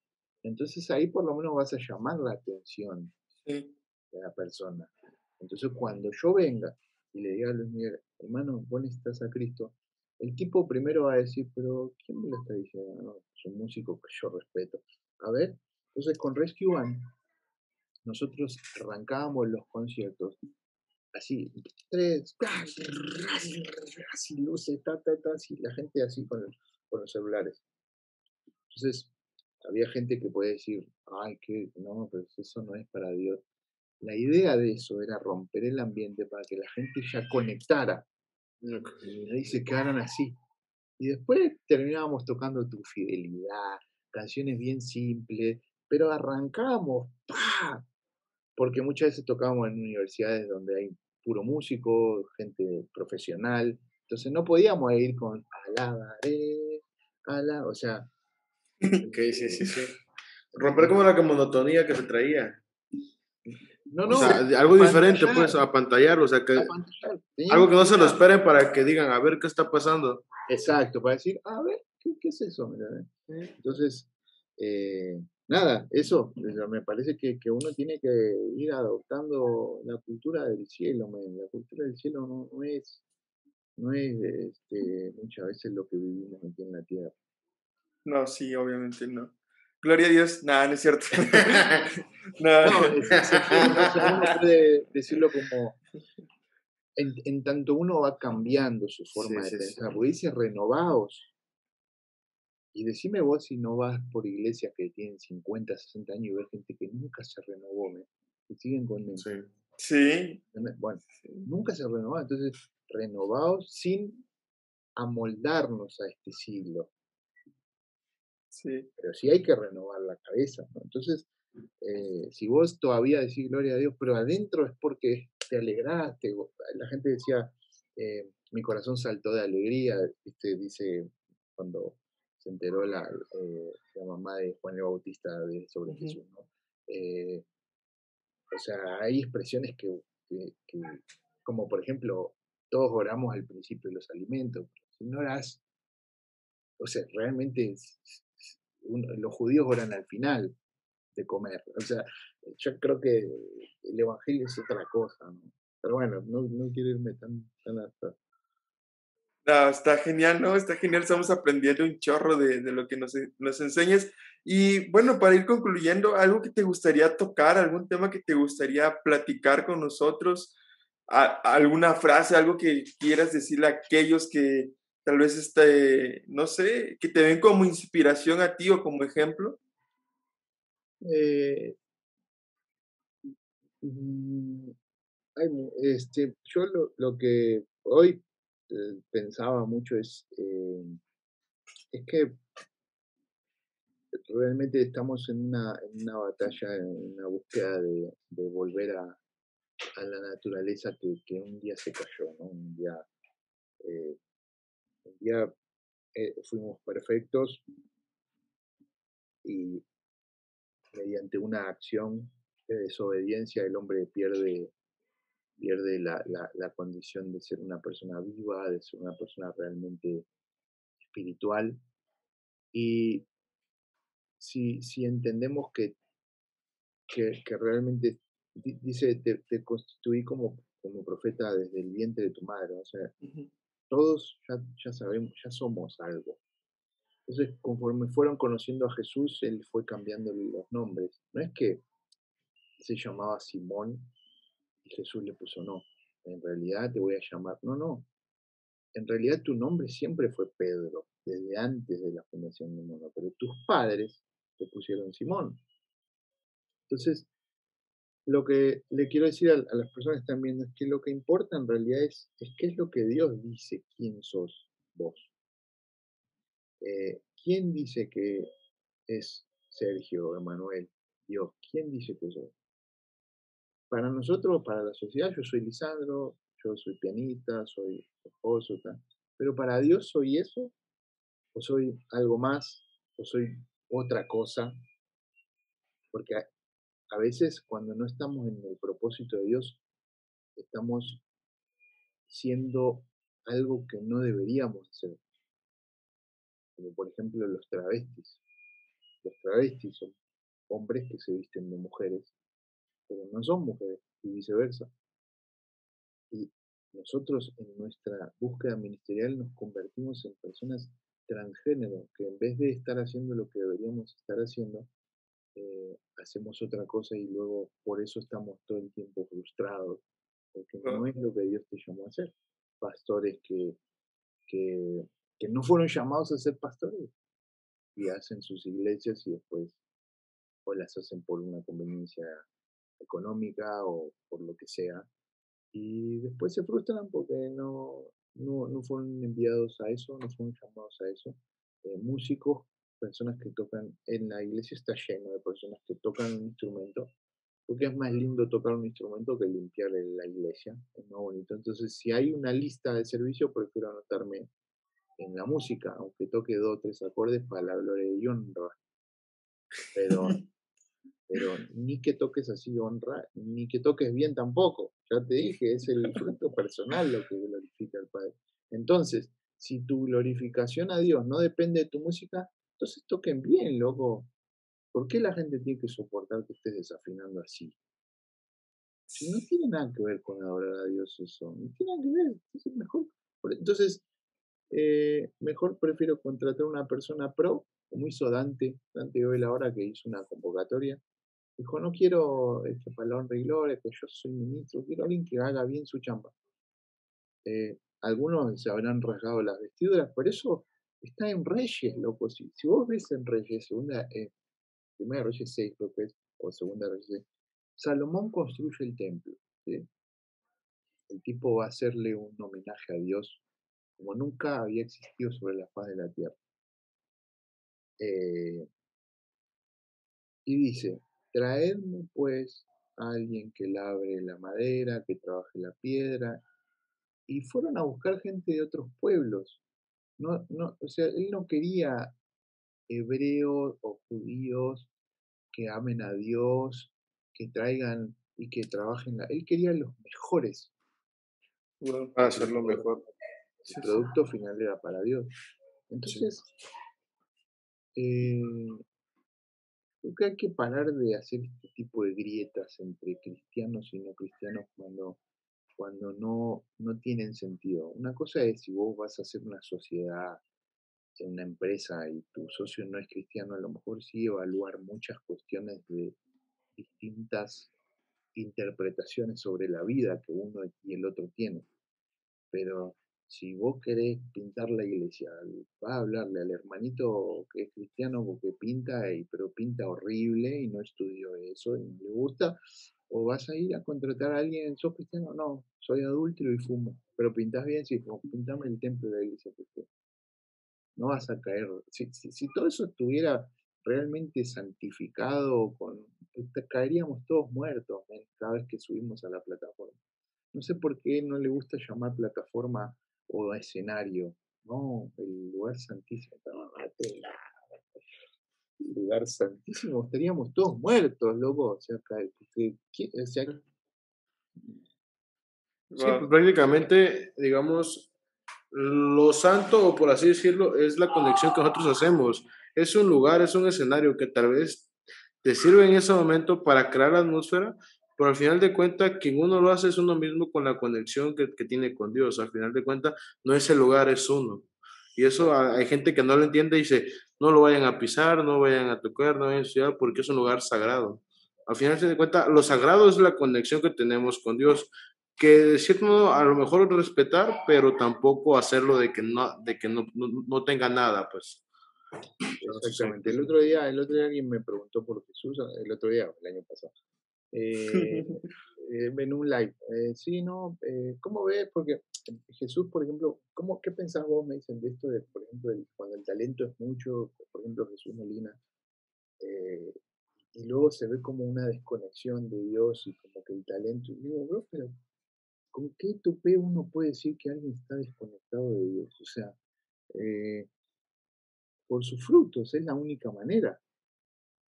Entonces ahí por lo menos vas a llamar la atención de la persona. Entonces cuando yo venga y le diga a Luis Miguel, hermano, vos necesitas a Cristo, el tipo primero va a decir, pero ¿quién me lo está diciendo? No, es un músico que yo respeto. A ver, entonces con Rescue One, nosotros arrancábamos los conciertos así, tres, así luces, ta, ta, ta, así, la gente así con, con los celulares. Entonces, había gente que puede decir, ay, que no, pero eso no es para Dios. La idea de eso era romper el ambiente para que la gente ya conectara y se quedaron así. Y después terminábamos tocando Tu Fidelidad, canciones bien simples, pero arrancamos, porque muchas veces tocábamos en universidades donde hay puro músico, gente profesional, entonces no podíamos ir con alabaré, ala, o sea. Ok, sí, sí, sí. Romper como la monotonía que se traía. No, no. algo diferente, pues, a pantallar, o sea, que algo que no se lo esperen para que digan, a ver qué está pasando. Exacto, para decir, a ver, ¿qué, es eso? Entonces, eh, nada, eso, me parece que, uno tiene que ir adoptando la cultura del cielo, la cultura del cielo no, es, no es este, muchas veces lo que vivimos aquí en la tierra. No, sí, obviamente no. Gloria a Dios, nada, no es cierto. (laughs) (laughs) no, no puede decirlo como en, tanto uno va cambiando su forma de pensar, porque dice renovados. Y decime vos si no vas por iglesias que tienen 50, 60 años y ves gente que nunca se renovó, ¿me? que siguen con sí. sí. Bueno, nunca se renovó. Entonces, renovados sin amoldarnos a este siglo. Pero sí hay que renovar la cabeza, Entonces, eh, si vos todavía decís gloria a Dios, pero adentro es porque te alegraste, la gente decía, eh, mi corazón saltó de alegría, este, dice cuando se enteró la, eh, la mamá de Juan el Bautista de, sobre Jesús, o sea, hay expresiones que, como por ejemplo, todos oramos al principio de los alimentos, si no orás, o sea, realmente los judíos oran al final de comer. O sea, yo creo que el Evangelio es otra cosa, Pero bueno, no, no quiero irme tan, tan hasta. No, está genial, ¿no? Está genial, estamos aprendiendo un chorro de, lo que nos, nos enseñas. Y bueno, para ir concluyendo, algo que te gustaría tocar, algún tema que te gustaría platicar con nosotros, alguna frase, algo que quieras decirle a aquellos que, tal vez, este, no sé, que te ven como inspiración a ti o como ejemplo? Eh, mm, este, yo lo, que hoy eh, pensaba mucho es, eh, es que realmente estamos en una, en una batalla, en una búsqueda de, volver a, a, la naturaleza que, que, un día se cayó, ¿no? un día ya eh, fuimos perfectos. Y mediante una acción de desobediencia el hombre pierde, pierde la, la, condición de ser una persona viva, de ser una persona realmente espiritual. Y si, si entendemos que, que, realmente dice, te, te, constituí como, como profeta desde el vientre de tu madre, o sea, todos ya, ya sabemos, ya somos algo. Entonces, conforme fueron conociendo a Jesús, él fue cambiando los nombres. No es que se llamaba Simón y Jesús le puso no. En realidad te voy a llamar. No, no. En realidad tu nombre siempre fue Pedro, desde antes de la fundación del mundo. Pero tus padres te pusieron Simón. Entonces, lo que le quiero decir a, las personas que están viendo es que lo que importa en realidad es, es qué es lo que Dios dice quién sos vos. Eh, ¿Quién dice que es Sergio, Emanuel, Dios? ¿Quién dice que sos? Para nosotros, para la sociedad, yo soy Lisandro, yo soy pianista, soy esposo, pero para Dios soy eso, o soy algo más, o soy otra cosa, porque a veces cuando no estamos en el propósito de Dios, estamos siendo algo que no deberíamos ser. Como por ejemplo los travestis. Los travestis son hombres que se visten de mujeres, pero no son mujeres, y viceversa. Y nosotros en nuestra búsqueda ministerial nos convertimos en personas transgénero, que en vez de estar haciendo lo que deberíamos estar haciendo, eh, hacemos otra cosa y luego por eso estamos todo el tiempo frustrados, porque no es lo que Dios te llamó a hacer. Pastores que, que, que no fueron llamados a ser pastores y hacen sus iglesias y después o las hacen por una conveniencia económica o por lo que sea y después se frustran porque no, no, no fueron enviados a eso, no fueron llamados a eso. Eh, músicos personas que tocan en la iglesia está lleno de personas que tocan un instrumento, porque es más lindo tocar un instrumento que limpiar la iglesia, es más bonito. Entonces, si hay una lista de servicio, prefiero anotarme en la música, aunque toque dos o tres acordes para la gloria de honra. Pero, pero ni que toques así honra, ni que toques bien tampoco. Ya te dije, es el fruto personal lo que glorifica al Padre. Entonces, si tu glorificación a Dios no depende de tu música, entonces toquen bien, loco. ¿Por qué la gente tiene que soportar que estés desafinando así? Si no tiene nada que ver con adorar a Dios eso, no tiene nada que ver. Entonces, mejor, entonces eh, mejor prefiero contratar a una persona pro, como hizo Dante, Dante hoy la hora que hizo una convocatoria. Dijo, no quiero este, honra y gloria, que yo soy ministro, quiero a alguien que haga bien su chamba. Eh, algunos se habrán rasgado las vestiduras, por eso está en Reyes, loco. Si, vos ves en Reyes, segunda, eh, primera Reyes 6, creo que es, o segunda Reyes 6, Salomón construye el templo. El tipo va a hacerle un homenaje a Dios como nunca había existido sobre la faz de la tierra. Eh, y dice, traedme pues a alguien que labre la madera, que trabaje la piedra. Y fueron a buscar gente de otros pueblos no, no, o sea, él no quería hebreos o judíos que amen a Dios, que traigan y que trabajen. él quería los mejores. para hacerlo mejor. El producto final era para Dios. Entonces, eh, creo que hay que parar de hacer este tipo de grietas entre cristianos y no cristianos cuando cuando no, no tienen sentido. Una cosa es si vos vas a hacer una sociedad, una empresa y tu socio no es cristiano, a lo mejor sí evaluar muchas cuestiones de distintas interpretaciones sobre la vida que uno y el otro tienen. Pero si vos querés pintar la iglesia, vas a hablarle al hermanito que es cristiano porque pinta, pero pinta horrible y no estudió eso y no le gusta, o vas a ir a contratar a alguien, ¿sos cristiano? No, soy adulto y fumo. Pero pintas bien, sí, como pintame el templo de la iglesia, porque no vas a caer. Si, si, todo eso estuviera realmente santificado, caeríamos todos muertos cada vez que subimos a la plataforma. No sé por qué no le gusta llamar plataforma o escenario. No, el lugar santísimo. Lugar santísimo, estaríamos todos muertos, loco. O sea, Sí, pues, prácticamente, digamos, lo santo, o por así decirlo, es la conexión que nosotros hacemos. Es un lugar, es un escenario que tal vez te sirve en ese momento para crear la atmósfera, pero al final de cuentas, quien uno lo hace es uno mismo con la conexión que, que tiene con Dios. Al final de cuentas, no es el lugar, es uno. Y eso hay gente que no lo entiende y dice, no lo vayan a pisar, no vayan a tocar, no vayan a estudiar, porque es un lugar sagrado. Al final de cuentas, lo sagrado es la conexión que tenemos con Dios, que de cierto modo a lo mejor respetar, pero tampoco hacerlo de que no, de que no, no, tenga nada, pues. Exactamente. El otro día, el otro día alguien me preguntó por Jesús, el otro día, el año pasado, eh, (laughs) eh, en un live. Eh, sí, no, ¿cómo ves? Porque Jesús, por ejemplo, ¿cómo, ¿qué pensás vos, me dicen, de esto de, por ejemplo, cuando el talento es mucho, por ejemplo, Jesús Molina, y luego se ve como una desconexión de Dios y como que el talento, y digo, bro, pero ¿con qué tope uno puede decir que alguien está desconectado de Dios? O sea, por sus frutos, es la única manera.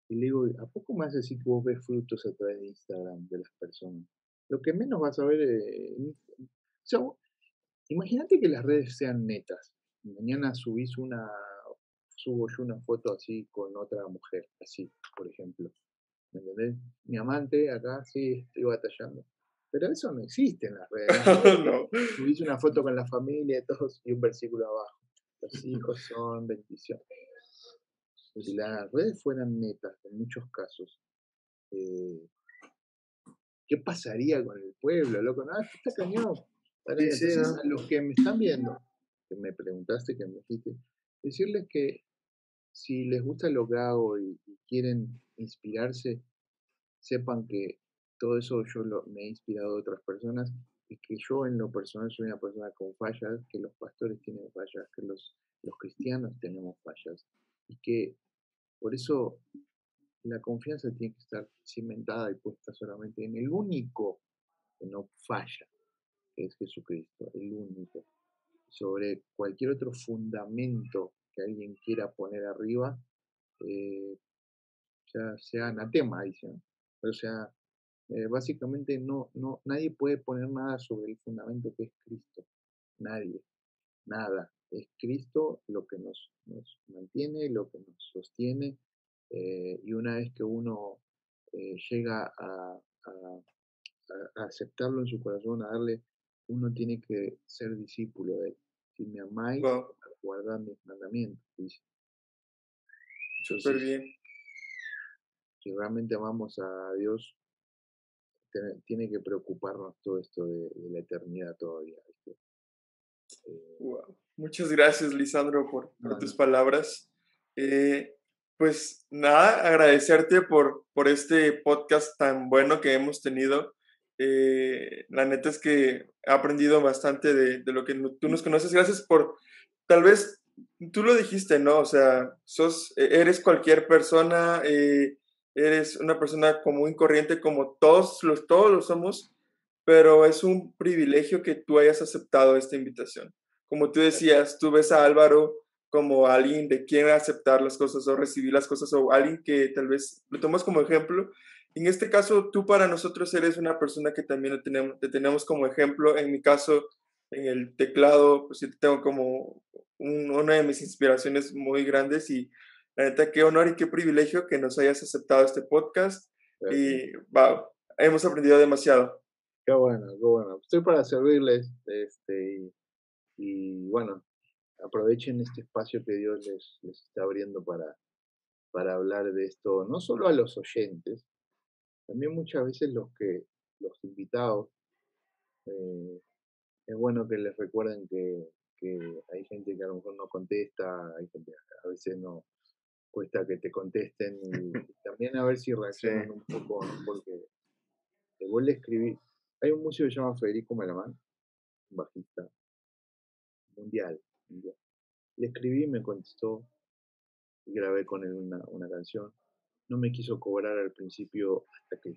Y le digo, ¿a poco más decir que vos ves frutos a través de Instagram de las personas? Lo que menos vas a ver. Eh, imagínate que las redes sean netas. Mañana subís una, subo yo una foto así con otra mujer, así, por ejemplo. ¿Me entendés? Mi amante acá, sí, estoy batallando. Pero eso no existe en las redes. ¿no? (laughs) Subís una foto con la familia y todos y un versículo abajo. Los hijos son bendiciones si las redes fueran netas en muchos casos, eh, ¿qué pasaría con el pueblo, loco? No, está cañón. a los que me están viendo, que me preguntaste, que me dijiste, decirles que si les gusta lo que hago y, quieren inspirarse, sepan que todo eso yo lo, me he inspirado de otras personas y que yo en lo personal soy una persona con fallas, que los pastores tienen fallas, que los, los cristianos tenemos fallas y que por eso la confianza tiene que estar cimentada y puesta solamente en el único que no falla, que es Jesucristo, el único. Sobre cualquier otro fundamento que alguien quiera poner arriba, eh, ya sea anatema, dice. O sea, eh, básicamente no, no, nadie puede poner nada sobre el fundamento que es Cristo. Nadie. Nada es Cristo lo que nos, nos mantiene, lo que nos sostiene, eh, y una vez que uno eh, llega a, aceptarlo en su corazón, a darle, uno tiene que ser discípulo de él. Si me amáis, guardad mis mandamientos, dice. Súper bien. Si realmente amamos a Dios, tiene que preocuparnos todo esto de, la eternidad todavía. wow. Muchas gracias, Lisandro, por, tus palabras. Eh, pues nada, agradecerte por, por este podcast tan bueno que hemos tenido. Eh, la neta es que he aprendido bastante de, lo que tú nos conoces. Gracias por, tal vez, tú lo dijiste, ¿no? O sea, sos, e, eres cualquier persona, eh, eres una persona común y corriente como todos los, todos lo somos, pero es un privilegio que tú hayas aceptado esta invitación como tú decías, tú ves a Álvaro como alguien de quien aceptar las cosas o recibir las cosas o alguien que tal vez lo tomas como ejemplo. En este caso, tú para nosotros eres una persona que también te tenemos, te tenemos como ejemplo. En mi caso, en el teclado, pues yo tengo como una de mis inspiraciones muy grandes y la neta, qué honor y qué privilegio que nos hayas aceptado este podcast y wow, hemos aprendido demasiado. Qué bueno, qué bueno. Estoy para servirles este, y bueno, aprovechen este espacio que Dios les, les está abriendo para, para hablar de esto, no solo a los oyentes, también muchas veces los que los invitados, eh, es bueno que les recuerden que, que, hay gente que a lo mejor no contesta, hay gente que a veces no cuesta que te contesten y, (laughs) también a ver si reaccionan un poco, porque vos le escribí, hay un músico que se llama Federico Melamán, un bajista, mundial, Le escribí, me contestó y grabé con él una, una canción. No me quiso cobrar al principio hasta que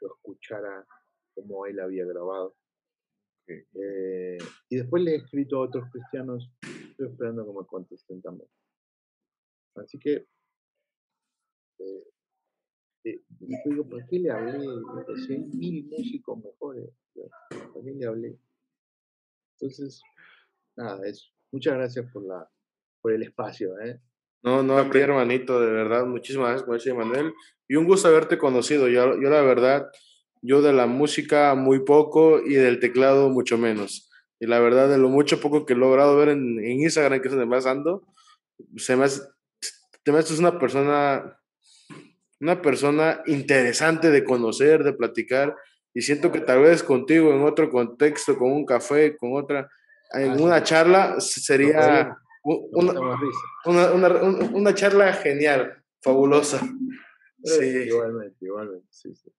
yo escuchara cómo él había grabado. Eh, y después le he escrito a otros cristianos, estoy esperando que me contesten también. Así que eh, eh, digo, ¿por qué le hablé? Si hay mil músicos mejores, ¿por qué le hablé? Entonces, nada, eso. Muchas gracias por, la, por el espacio. ¿eh? No, no, a hermanito, de verdad, muchísimas gracias, Manuel. Y un gusto haberte conocido. Yo, yo, la verdad, yo de la música muy poco y del teclado mucho menos. Y la verdad, de lo mucho poco que he logrado ver en, Instagram que se me va dando, se me hace, te me haces una persona, una persona interesante de conocer, de platicar. Y siento que tal vez contigo en otro contexto, con un café, con otra, en una charla sería, una, una, una, charla genial, fabulosa. Eh, sí. Igualmente, igualmente. Sí, sí.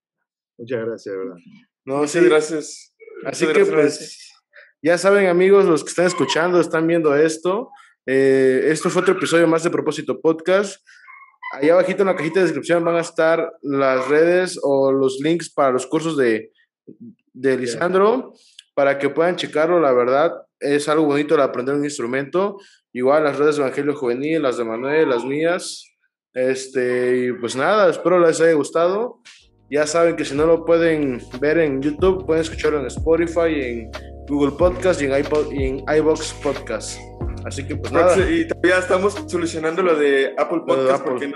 Muchas gracias, verdad. No, Muchas gracias. Así que pues, ya saben amigos, los que están escuchando, están viendo esto. Eh, esto fue otro episodio más de Propósito Podcast. Ahí abajito en la cajita de descripción van a estar las redes o los links para los cursos de, de Lisandro para que puedan checarlo. La verdad, es algo bonito el aprender un instrumento. Igual las redes de Evangelio Juvenil, las de Manuel, las mías. Este, y pues nada, espero les haya gustado. Ya saben que si no lo pueden ver en YouTube, pueden escucharlo en Spotify, en Google Podcast y en, iPod, y en iBox Podcast. Así que pues nada. Y todavía estamos solucionando lo de Apple Podcast porque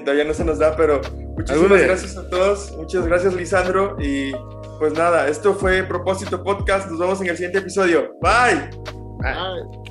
todavía no se nos da, pero muchísimas gracias a todos. Muchas gracias, Lisandro. Y pues nada, esto fue Propósito Podcast. Nos vemos en el siguiente episodio. Bye. Bye.